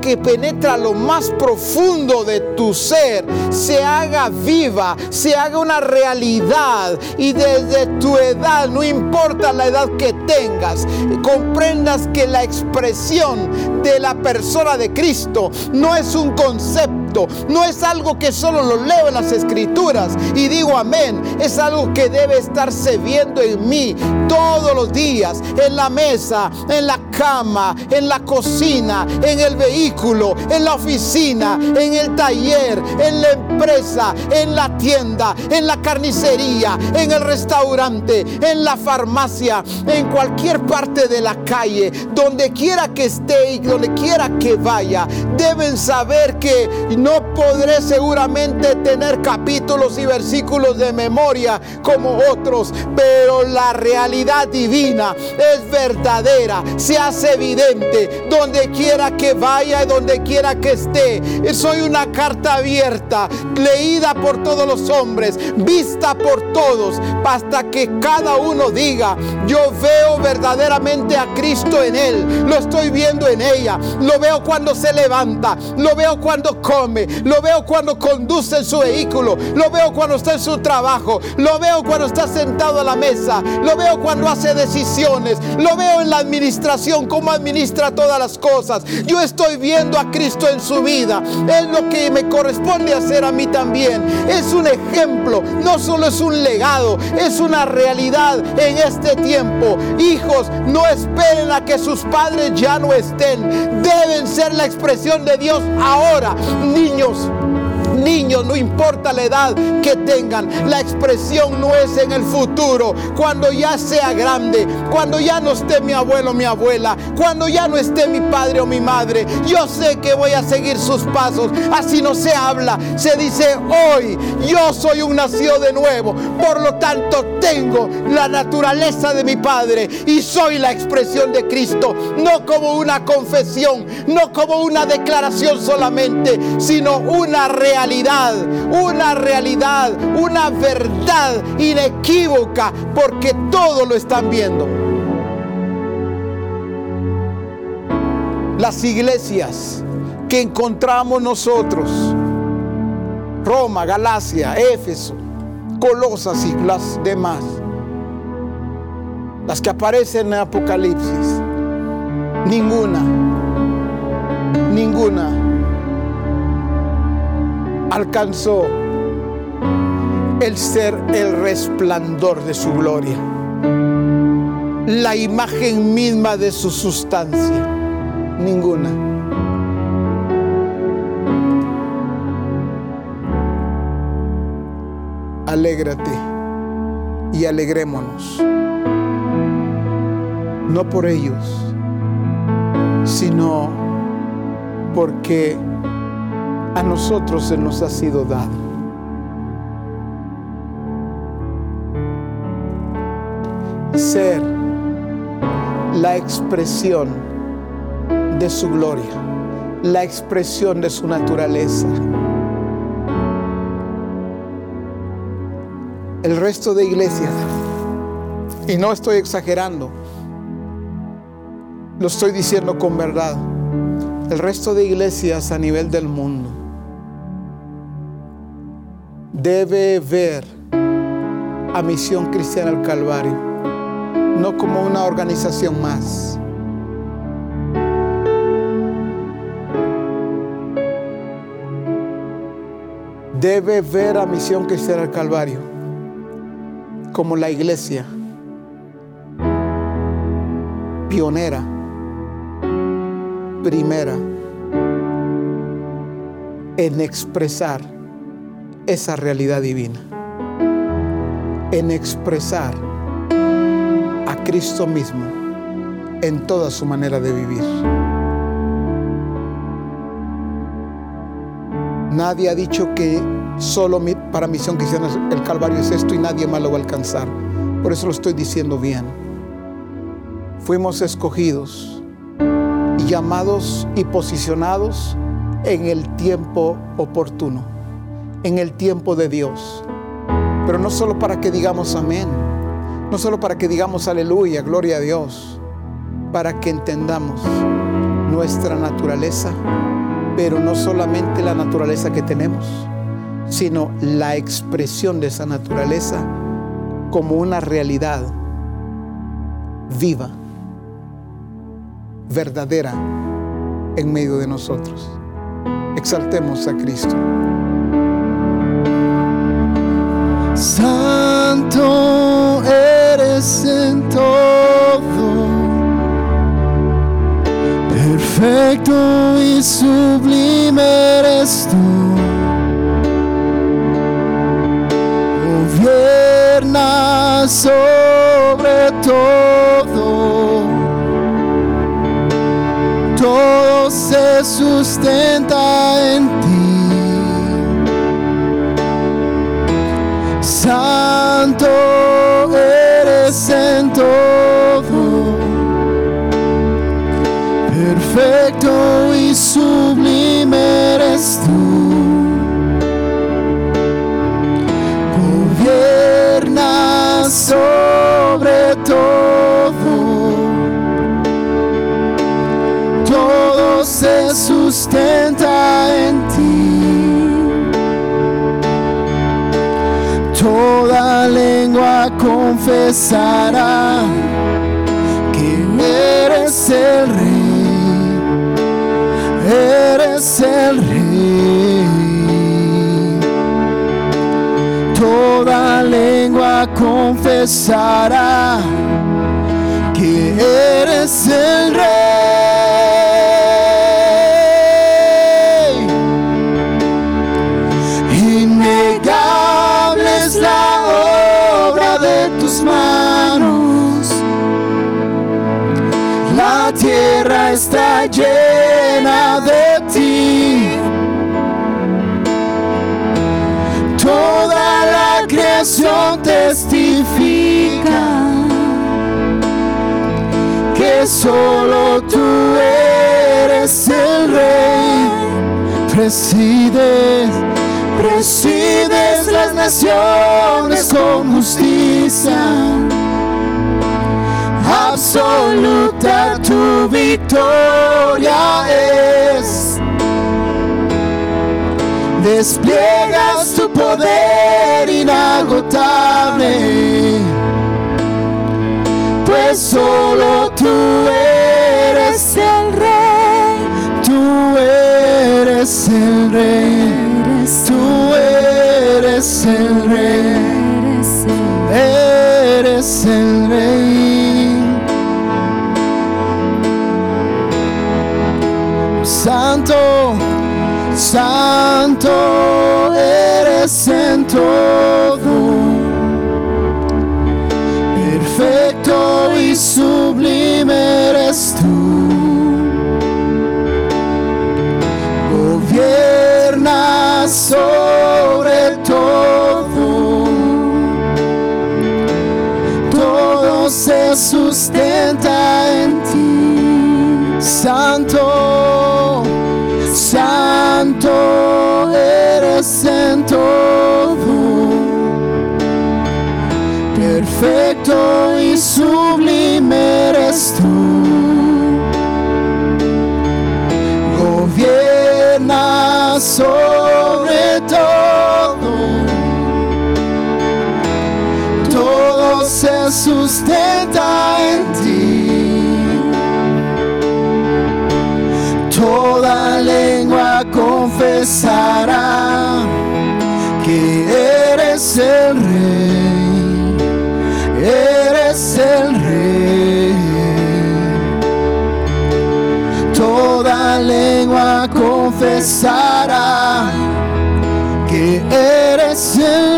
que penetra lo más profundo de tu ser se haga viva, se haga una realidad. Y desde tu edad, no importa la edad que tengas, comprendas que la expresión de la persona de Cristo Cristo no es un concepto, no es algo que solo lo leo en las escrituras y digo amén, es algo que debe estarse viendo en mí todos los días, en la mesa, en la cama, en la cocina, en el vehículo, en la oficina, en el taller, en la empresa, en la tienda, en la carnicería, en el restaurante, en la farmacia, en cualquier parte de la calle, donde quiera que esté y donde quiera que vaya deben saber que no podré seguramente tener capítulos y versículos de memoria como otros, pero la realidad divina es verdadera, se hace evidente donde quiera que vaya y donde quiera que esté. Soy una carta abierta, leída por todos los hombres, vista por todos, hasta que cada uno diga, yo veo verdaderamente a Cristo en él, lo estoy viendo en ella, lo veo cuando se levanta, lo veo cuando come, lo veo cuando conduce en su vehículo, lo veo cuando está en su trabajo, lo veo cuando está sentado a la mesa, lo veo cuando hace decisiones, lo veo en la administración, cómo administra todas las cosas. Yo estoy viendo a Cristo en su vida. Es lo que me corresponde hacer a mí también. Es un ejemplo, no solo es un legado, es una realidad en este tiempo. Hijos, no esperen a que sus padres ya no estén. Deben ser la expresión de Dios ahora. Niños, niños, no importa la edad que tengan, la expresión no es en el futuro, cuando ya sea grande, cuando ya no esté mi abuelo o mi abuela, cuando ya no esté mi padre o mi madre, yo sé que voy a seguir sus pasos. Así no se habla, se dice hoy, yo soy un nacido de nuevo, por lo tanto tengo la naturaleza de mi padre y soy la expresión de Cristo, no como una confesión, no como una declaración solamente, sino una realidad una realidad, una verdad inequívoca, porque todo lo están viendo. Las iglesias que encontramos nosotros, Roma, Galacia, Éfeso, Colosas y las demás, las que aparecen en Apocalipsis, ninguna, ninguna alcanzó el ser el resplandor de su gloria, la imagen misma de su sustancia, ninguna. Alégrate y alegrémonos, no por ellos, sino porque a nosotros se nos ha sido dado. Ser la expresión de su gloria, la expresión de su naturaleza. El resto de iglesias, y no estoy exagerando, lo estoy diciendo con verdad, el resto de iglesias a nivel del mundo debe ver a Misión Cristiana al Calvario, no como una organización más. Debe ver a Misión Cristiana al Calvario como la iglesia pionera, primera en expresar esa realidad divina, en expresar a Cristo mismo en toda su manera de vivir. Nadie ha dicho que solo para misión cristiana el Calvario es esto y nadie más lo va a alcanzar. Por eso lo estoy diciendo bien. Fuimos escogidos, llamados y posicionados en el tiempo oportuno en el tiempo de Dios. Pero no solo para que digamos amén, no solo para que digamos aleluya, gloria a Dios, para que entendamos nuestra naturaleza, pero no solamente la naturaleza que tenemos, sino la expresión de esa naturaleza como una realidad viva, verdadera en medio de nosotros. Exaltemos a Cristo. Santo eres en todo, perfecto y sublime eres tú. Gobierna sustenta en confesará que eres el rey. eres el rey. Toda lengua confesará que eres el rey. Llena de ti. Toda la creación testifica que solo tú eres el rey. Presides, presides las naciones con justicia. Absoluta tu victoria es. Despliegas tu poder inagotable pues solo tú eres el rey, tú eres el rey, tú eres el rey, eres el rey. Santo eres en todo perfecto y sublime eres tú. Gobierna sobre todo. Todo se sustenta en ti. Santo, confesará que eres el rey eres el rey. Toda lengua confesará que eres el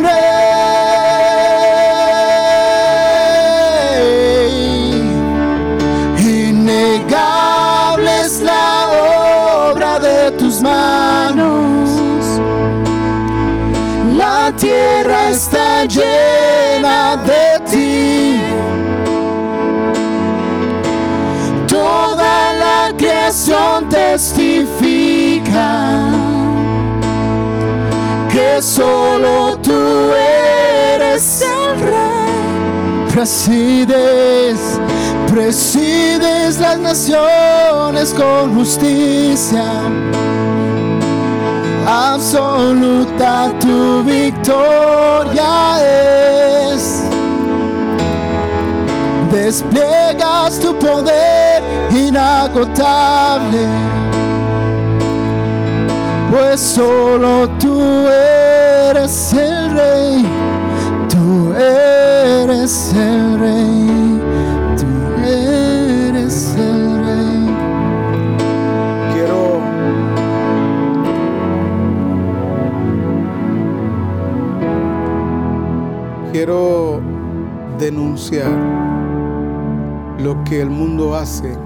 que solo tú eres el rey. Presides, presides las naciones con justicia absoluta tu victoria es. Despliegas tu poder inagotable, pues solo tú eres el rey, tú eres el rey, tú eres el rey. Quiero quiero denunciar lo que el mundo hace.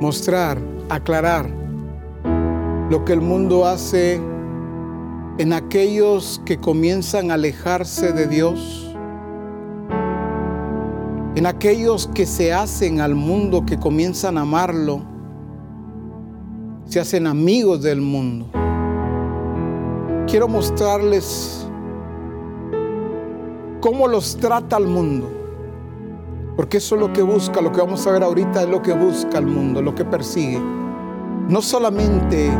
Mostrar, aclarar lo que el mundo hace en aquellos que comienzan a alejarse de Dios, en aquellos que se hacen al mundo, que comienzan a amarlo, se hacen amigos del mundo. Quiero mostrarles cómo los trata el mundo, porque eso es lo que busca, lo que vamos a ver ahorita es lo que busca el mundo, lo que persigue. No solamente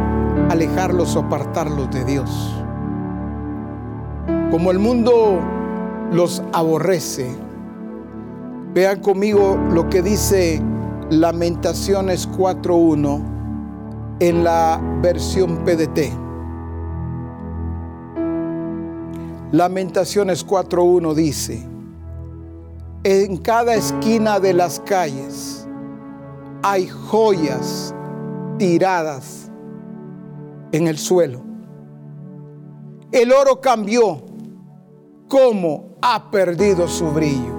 alejarlos o apartarlos de Dios. Como el mundo los aborrece, Vean conmigo lo que dice Lamentaciones 4.1 en la versión PDT. Lamentaciones 4.1 dice, en cada esquina de las calles hay joyas tiradas en el suelo. El oro cambió como ha perdido su brillo.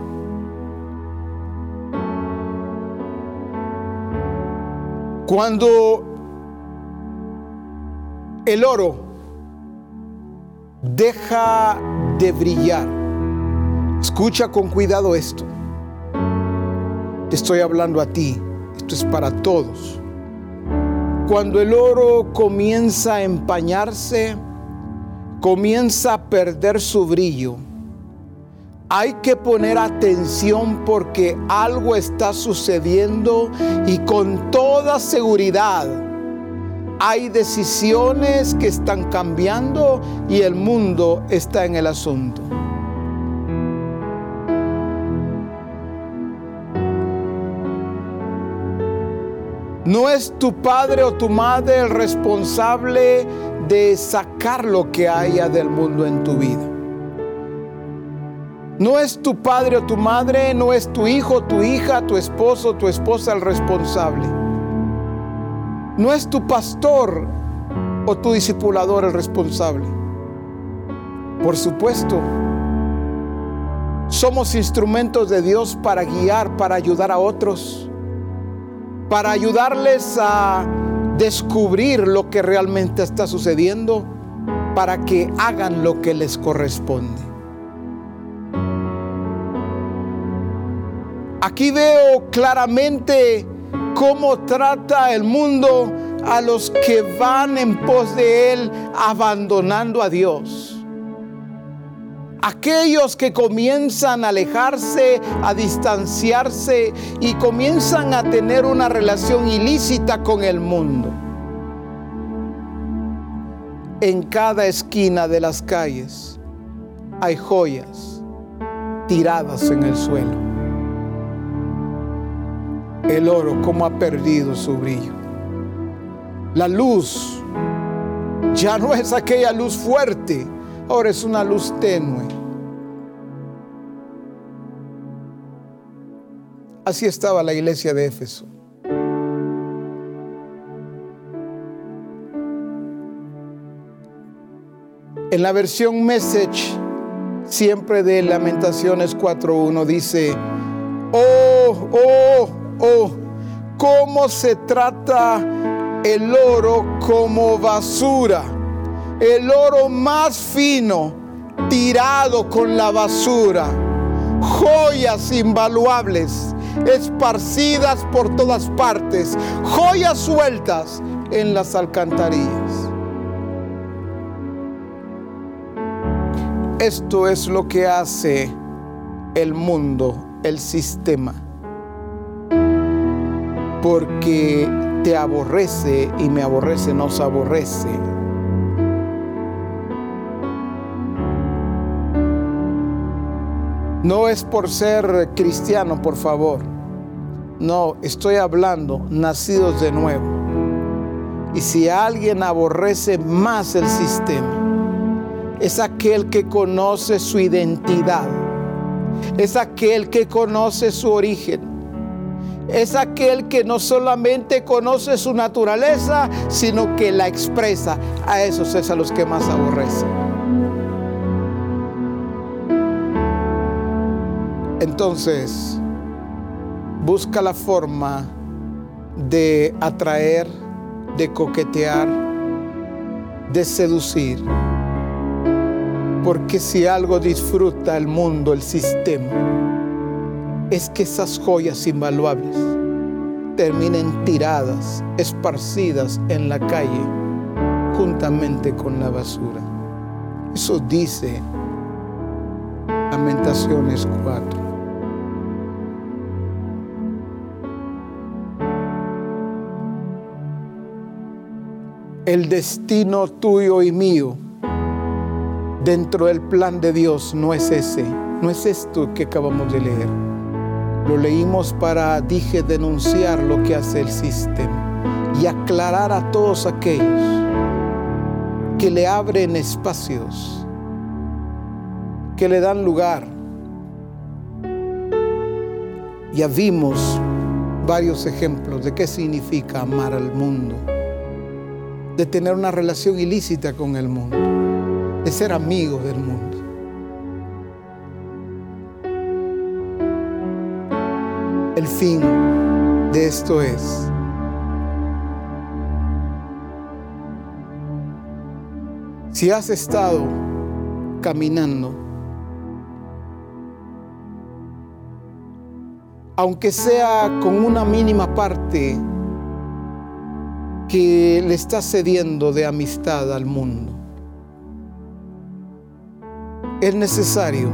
Cuando el oro deja de brillar, escucha con cuidado esto. Te estoy hablando a ti, esto es para todos. Cuando el oro comienza a empañarse, comienza a perder su brillo, hay que poner atención porque algo está sucediendo y con toda seguridad hay decisiones que están cambiando y el mundo está en el asunto. No es tu padre o tu madre el responsable de sacar lo que haya del mundo en tu vida. No es tu padre o tu madre, no es tu hijo, tu hija, tu esposo, tu esposa el responsable. No es tu pastor o tu discipulador el responsable. Por supuesto, somos instrumentos de Dios para guiar, para ayudar a otros, para ayudarles a descubrir lo que realmente está sucediendo, para que hagan lo que les corresponde. Aquí veo claramente cómo trata el mundo a los que van en pos de Él abandonando a Dios. Aquellos que comienzan a alejarse, a distanciarse y comienzan a tener una relación ilícita con el mundo. En cada esquina de las calles hay joyas tiradas en el suelo el oro, como ha perdido su brillo. La luz ya no es aquella luz fuerte, ahora es una luz tenue. Así estaba la iglesia de Éfeso. En la versión Message, siempre de Lamentaciones 4.1, dice, oh, oh, oh, cómo se trata el oro como basura. El oro más fino tirado con la basura. Joyas invaluables esparcidas por todas partes. Joyas sueltas en las alcantarillas. Esto es lo que hace el mundo, el sistema porque te aborrece y me aborrece, nos aborrece. No es por ser cristiano, por favor. No, estoy hablando nacidos de nuevo. Y si alguien aborrece más el sistema, es aquel que conoce su identidad, es aquel que conoce su origen, es aquel que no solamente conoce su naturaleza, sino que la expresa. A esos es a los que más aborrece. Entonces, busca la forma de atraer, de coquetear, de seducir. Porque si algo disfruta el mundo, el sistema, es que esas joyas invaluables terminen tiradas, esparcidas en la calle, juntamente con la basura. Eso dice Lamentaciones 4. El destino tuyo y mío dentro del plan de Dios no es ese, no es esto que acabamos de leer Lo leímos para, dije, denunciar lo que hace el sistema y aclarar a todos aquellos que le abren espacios, que le dan lugar. Ya vimos varios ejemplos de qué significa amar al mundo, de tener una relación ilícita con el mundo, de ser amigos del mundo. El fin de esto es si has estado caminando aunque sea con una mínima parte que le está cediendo de amistad al mundo. Es necesario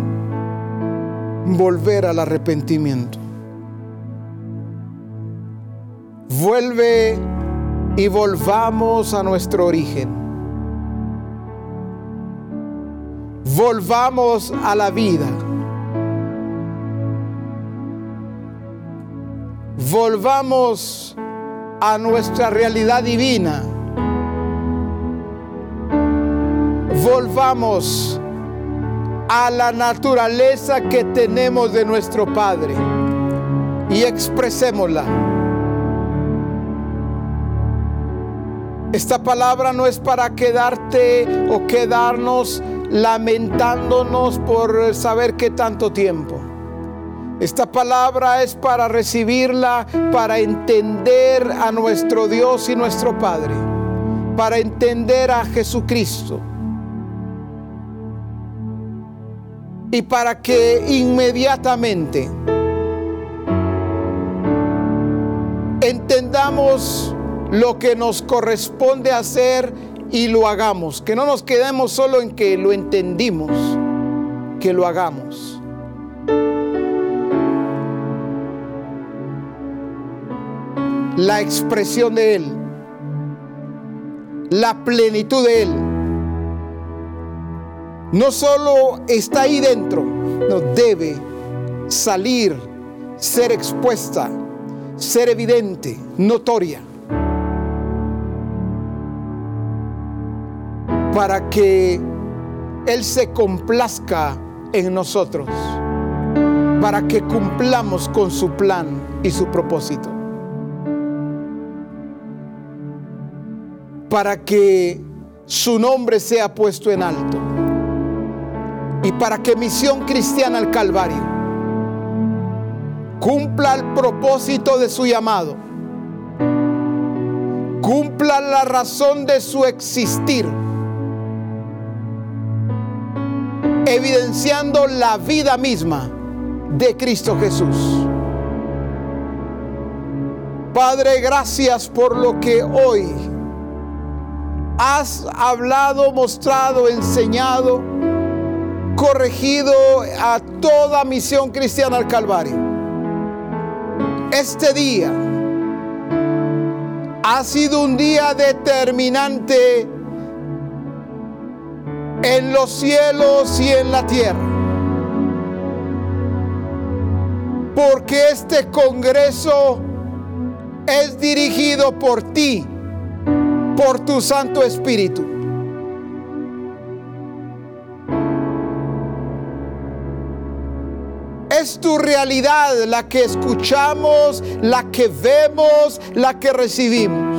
volver al arrepentimiento. Vuelve y volvamos a nuestro origen. Volvamos a la vida volvamos a nuestra realidad divina. Volvamos a la naturaleza que tenemos de nuestro Padre y expresémosla. Esta palabra no es para quedarte o quedarnos lamentándonos por saber qué tanto tiempo. Esta palabra es para recibirla, para entender a nuestro Dios y nuestro Padre, para entender a Jesucristo. Y para que inmediatamente entendamos lo que nos corresponde hacer y lo hagamos. Que no nos quedemos solo en que lo entendimos, que lo hagamos. La expresión de Él, la plenitud de Él. No solo está ahí dentro, no debe salir, ser expuesta, ser evidente, notoria. Para que Él se complazca en nosotros, para que cumplamos con su plan y su propósito. Para que su nombre sea puesto en alto y para que Misión Cristiana al Calvario cumpla el propósito de su llamado, cumpla la razón de su existir, evidenciando la vida misma de Cristo Jesús. Padre, gracias por lo que hoy has hablado, mostrado, enseñado, corregido a toda misión cristiana al Calvario. Este día ha sido un día determinante en los cielos y en la tierra. Porque este Congreso es dirigido por ti por tu Santo Espíritu. Es tu realidad la que escuchamos, la que vemos, la que recibimos.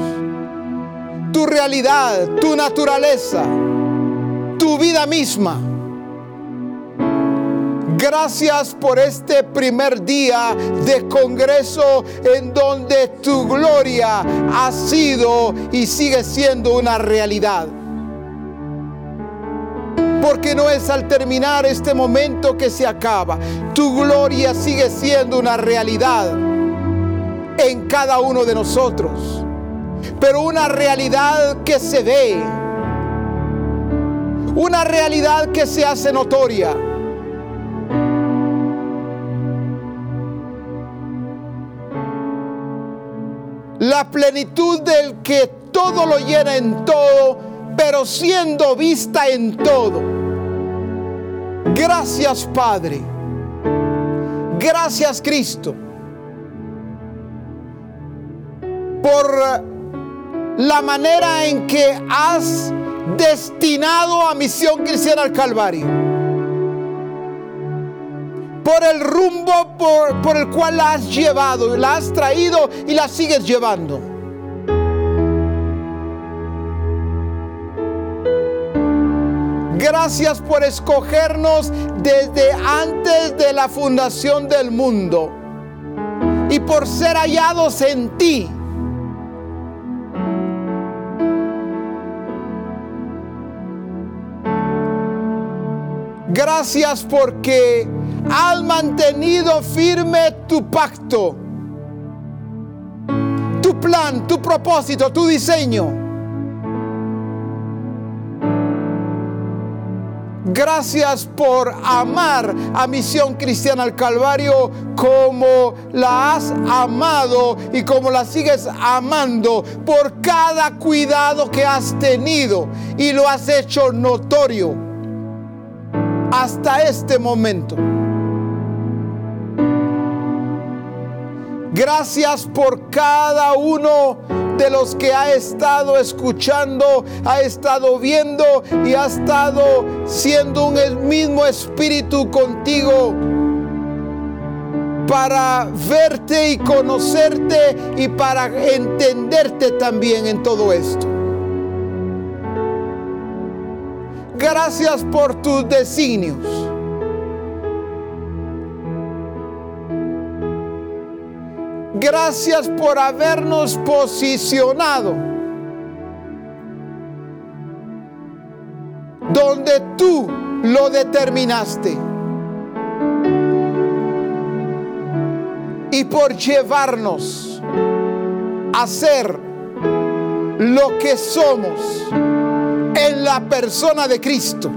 Tu realidad, tu naturaleza, tu vida misma Gracias por este primer día de Congreso en donde tu gloria ha sido y sigue siendo una realidad. Porque no es al terminar este momento que se acaba. Tu gloria sigue siendo una realidad en cada uno de nosotros. Pero una realidad que se ve. Una realidad que se hace notoria la plenitud del que todo lo llena en todo, pero siendo vista en todo. Gracias Padre. Gracias Cristo por la manera en que has destinado a Misión Cristiana al Calvario. Por el rumbo por, por, el cual la has llevado, la has traído y la sigues llevando. Gracias por escogernos desde antes de la fundación del mundo y por ser hallados en ti Gracias porque has mantenido firme tu pacto, tu plan, tu propósito, tu diseño. Gracias por amar a Misión Cristiana al Calvario como la has amado y como la sigues amando por cada cuidado que has tenido y lo has hecho notorio hasta este momento. Gracias por cada uno de los que ha estado escuchando, ha estado viendo y ha estado siendo un mismo espíritu contigo para verte y conocerte y para entenderte también en todo esto. Gracias por tus designios. Gracias por habernos posicionado donde tú lo determinaste. Y por llevarnos a ser lo que somos en la persona de Cristo.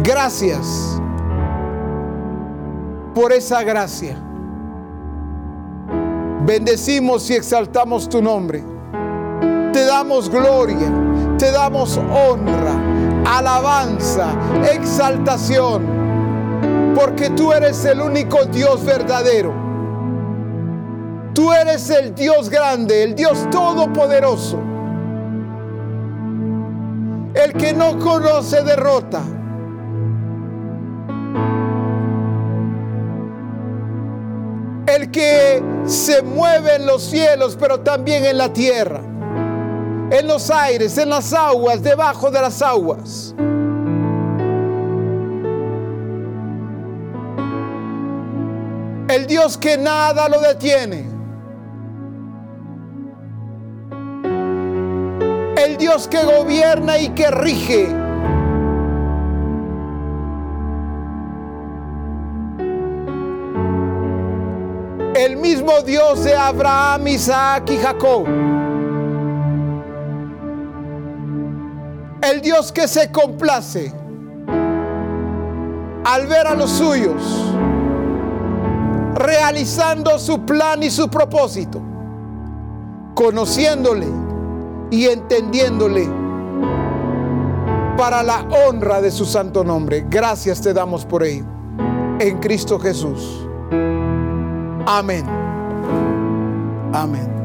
Gracias por esa gracia. Bendecimos y exaltamos tu nombre. Te damos gloria, te damos honra, alabanza, exaltación, porque tú eres el único Dios verdadero Tú eres el Dios grande, el Dios todopoderoso. El que no conoce derrota. Que se mueve en los cielos, pero también en la tierra. En los aires, en las aguas, debajo de las aguas. El Dios que nada lo detiene. Dios que gobierna y que rige. El mismo Dios de Abraham, Isaac y Jacob. El Dios que se complace al ver a los suyos realizando su plan y su propósito, conociéndole y entendiéndole para la honra de su santo nombre. Gracias te damos por ello. En Cristo Jesús. Amén. Amén.